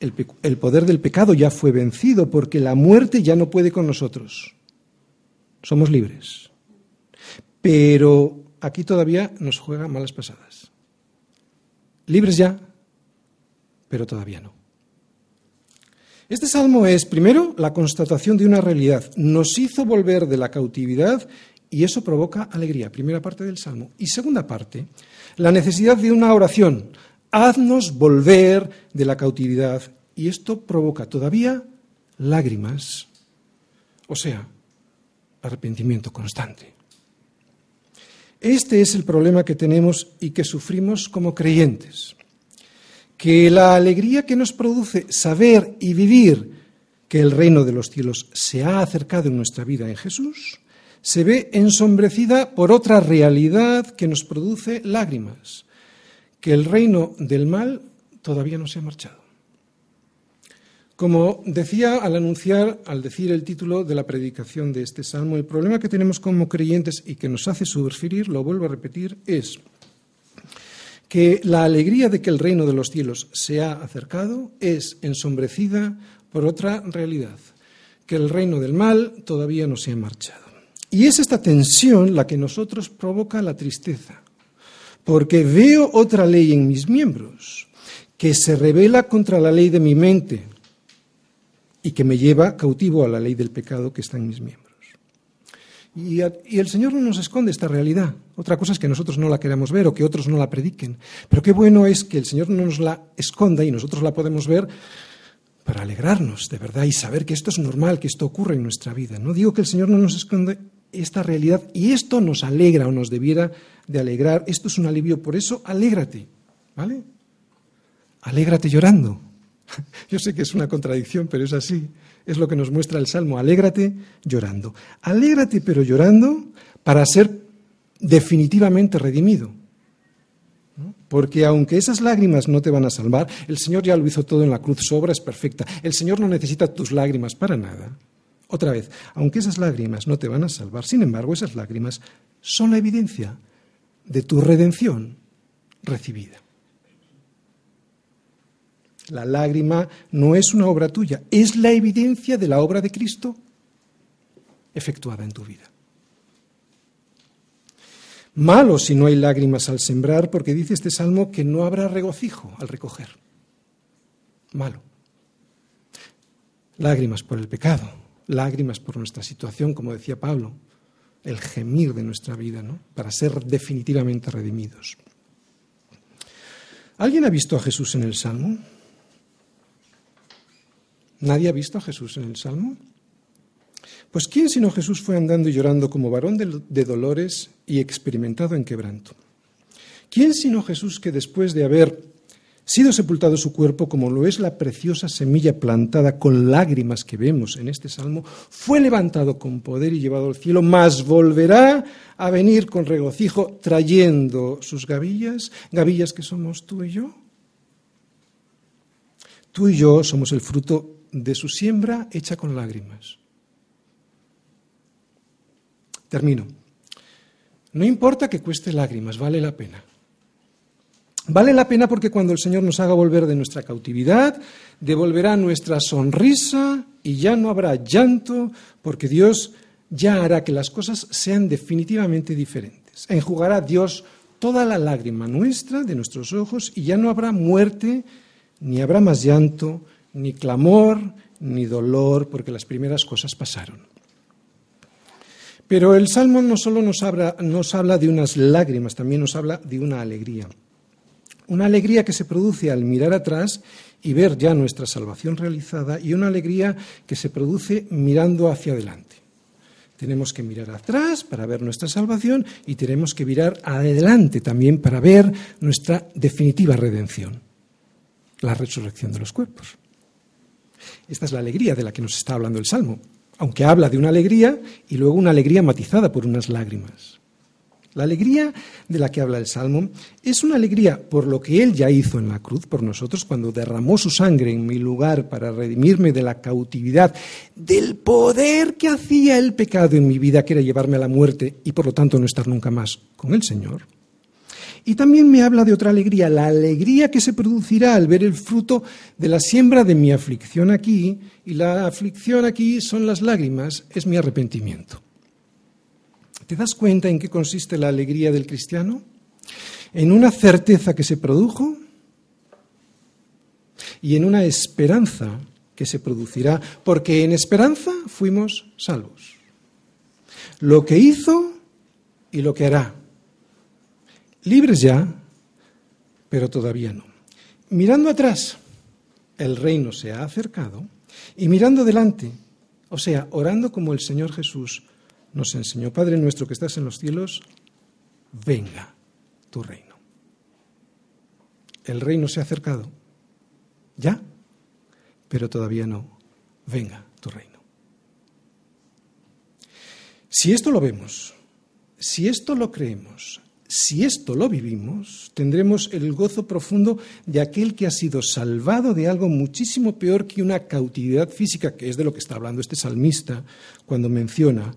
El, el, poder del pecado ya fue vencido porque la muerte ya no puede con nosotros. Somos libres. Pero aquí todavía nos juega malas pasadas. Libres ya, pero todavía no. Este salmo es, primero, la constatación de una realidad. Nos hizo volver de la cautividad y eso provoca alegría, primera parte del salmo. Y segunda parte, la necesidad de una oración. Haznos volver de la cautividad y esto provoca todavía lágrimas, o sea, arrepentimiento constante. Este es el problema que tenemos y que sufrimos como creyentes. Que la alegría que nos produce saber y vivir que el reino de los cielos se ha acercado en nuestra vida en Jesús, se ve ensombrecida por otra realidad que nos produce lágrimas, que el reino del mal todavía no se ha marchado. Como decía al anunciar, al decir el título de la predicación de este salmo, el problema que tenemos como creyentes y que nos hace sufrir, lo vuelvo a repetir, es que la alegría de que el reino de los cielos se ha acercado es ensombrecida por otra realidad, que el reino del mal todavía no se ha marchado. Y es esta tensión la que nosotros provoca la tristeza, porque veo otra ley en mis miembros que se revela contra la ley de mi mente y que me lleva cautivo a la ley del pecado que está en mis miembros. Y, el Señor no nos esconde esta realidad. Otra cosa es que nosotros no la queramos ver o que otros no la prediquen. Pero qué bueno es que el Señor no nos la esconda y nosotros la podemos ver para alegrarnos de verdad y saber que esto es normal, que esto ocurre en nuestra vida. No digo que el Señor no nos esconde esta realidad y esto nos alegra o nos debiera de alegrar. Esto es un alivio, por eso alégrate, ¿vale? Alégrate llorando. Yo sé que es una contradicción, pero es así. Es lo que nos muestra el Salmo. Alégrate llorando. Alégrate pero llorando para ser definitivamente redimido. Porque aunque esas lágrimas no te van a salvar, el Señor ya lo hizo todo en la cruz, su obra es perfecta. El Señor no necesita tus lágrimas para nada. Otra vez, aunque esas lágrimas no te van a salvar, sin embargo, esas lágrimas son la evidencia de tu redención recibida. La lágrima no es una obra tuya, es la evidencia de la obra de Cristo efectuada en tu vida. Malo si no hay lágrimas al sembrar, porque dice este salmo que no habrá regocijo al recoger. Malo. Lágrimas por el pecado, lágrimas por nuestra situación, como decía Pablo, el gemir de nuestra vida, ¿no? Para ser definitivamente redimidos. ¿Alguien ha visto a Jesús en el salmo? ¿Nadie ha visto a Jesús en el Salmo? Pues ¿quién sino Jesús fue andando y llorando como varón de, dolores y experimentado en quebranto? ¿Quién sino Jesús que después de haber sido sepultado su cuerpo, como lo es la preciosa semilla plantada con lágrimas que vemos en este salmo, fue levantado con poder y llevado al cielo, mas volverá a venir con regocijo trayendo sus gavillas, gavillas que somos tú y yo? Tú y yo somos el fruto de su siembra hecha con lágrimas. Termino. No importa que cueste lágrimas, vale la pena. Vale la pena porque cuando el Señor nos haga volver de nuestra cautividad, devolverá nuestra sonrisa y ya no habrá llanto porque Dios ya hará que las cosas sean definitivamente diferentes. Enjugará Dios toda la lágrima nuestra de nuestros ojos y ya no habrá muerte, ni habrá más llanto, ni clamor, ni dolor, porque las primeras cosas pasaron. Pero el Salmo no solo nos habla, nos habla de unas lágrimas, también nos habla de una alegría. Una alegría que se produce al mirar atrás y ver ya nuestra salvación realizada y una alegría que se produce mirando hacia adelante. Tenemos que mirar atrás para ver nuestra salvación y tenemos que mirar adelante también para ver nuestra definitiva redención, la resurrección de los cuerpos. Esta es la alegría de la que nos está hablando el Salmo, aunque habla de una alegría y luego una alegría matizada por unas lágrimas. La alegría de la que habla el Salmo es una alegría por lo que Él ya hizo en la cruz por nosotros cuando derramó su sangre en mi lugar para redimirme de la cautividad, del poder que hacía el pecado en mi vida, que era llevarme a la muerte y por lo tanto no estar nunca más con el Señor. Y también me habla de otra alegría, la alegría que se producirá al ver el fruto de la siembra de mi aflicción aquí, y la aflicción aquí son las lágrimas, es mi arrepentimiento. ¿Te das cuenta en qué consiste la alegría del cristiano? En una certeza que se produjo y en una esperanza que se producirá, porque en esperanza fuimos salvos. Lo que hizo y lo que hará. Libres ya, pero todavía no. Mirando atrás, el reino se ha acercado y mirando delante, o sea, orando como el Señor Jesús nos enseñó, Padre nuestro que estás en los cielos, venga tu reino. El reino se ha acercado, ya, pero todavía no. Venga tu reino. Si esto lo vemos, si esto lo creemos, si esto lo vivimos, tendremos el gozo profundo de aquel que ha sido salvado de algo muchísimo peor que una cautividad física, que es de lo que está hablando este salmista cuando menciona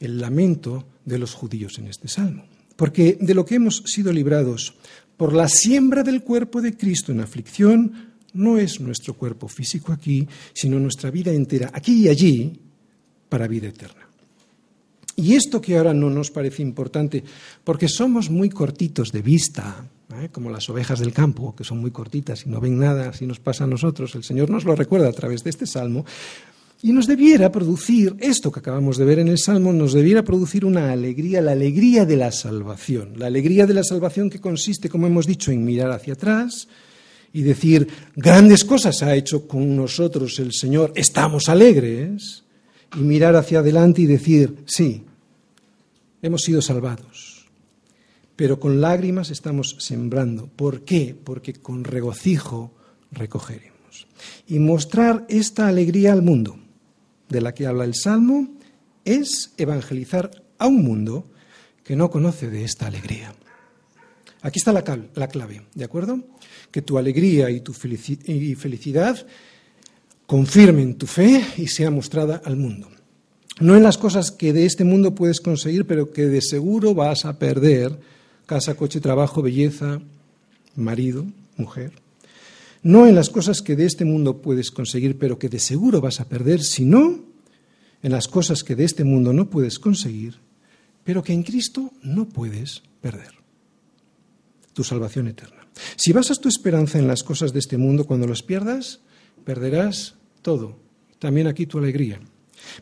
el lamento de los judíos en este salmo. Porque de lo que hemos sido librados por la siembra del cuerpo de Cristo en aflicción, no es nuestro cuerpo físico aquí, sino nuestra vida entera, aquí y allí, para vida eterna. Y esto que ahora no nos parece importante, porque somos muy cortitos de vista, ¿eh? como las ovejas del campo, que son muy cortitas y no ven nada, si nos pasa a nosotros, el Señor nos lo recuerda a través de este salmo, y nos debiera producir, esto que acabamos de ver en el Salmo, nos debiera producir una alegría, la alegría de la salvación. La alegría de la salvación que consiste, como hemos dicho, en mirar hacia atrás y decir, grandes cosas ha hecho con nosotros el Señor, estamos alegres, y mirar hacia adelante y decir, sí, hemos sido salvados, pero con lágrimas estamos sembrando. ¿Por qué? Porque con regocijo recogeremos. Y mostrar esta alegría al mundo de la que habla el Salmo es evangelizar a un mundo que no conoce de esta alegría. Aquí está la, clave, ¿de acuerdo? Que tu alegría y tu felicidad confirmen tu fe y sea mostrada al mundo. No en las cosas que de este mundo puedes conseguir, pero que de seguro vas a perder, casa, coche, trabajo, belleza, marido, mujer no en las cosas que de este mundo puedes conseguir, pero que de seguro vas a perder, sino en las cosas que de este mundo no puedes conseguir, pero que en Cristo no puedes perder. Tu salvación eterna. Si basas tu esperanza en las cosas de este mundo, cuando las pierdas, perderás todo, también aquí tu alegría.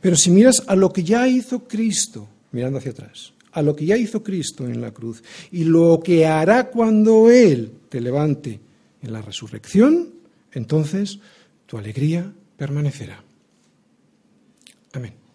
Pero si miras a lo que ya hizo Cristo, mirando hacia atrás, a lo que ya hizo Cristo en la cruz y lo que hará cuando Él te levante en la resurrección, entonces tu alegría permanecerá. Amén.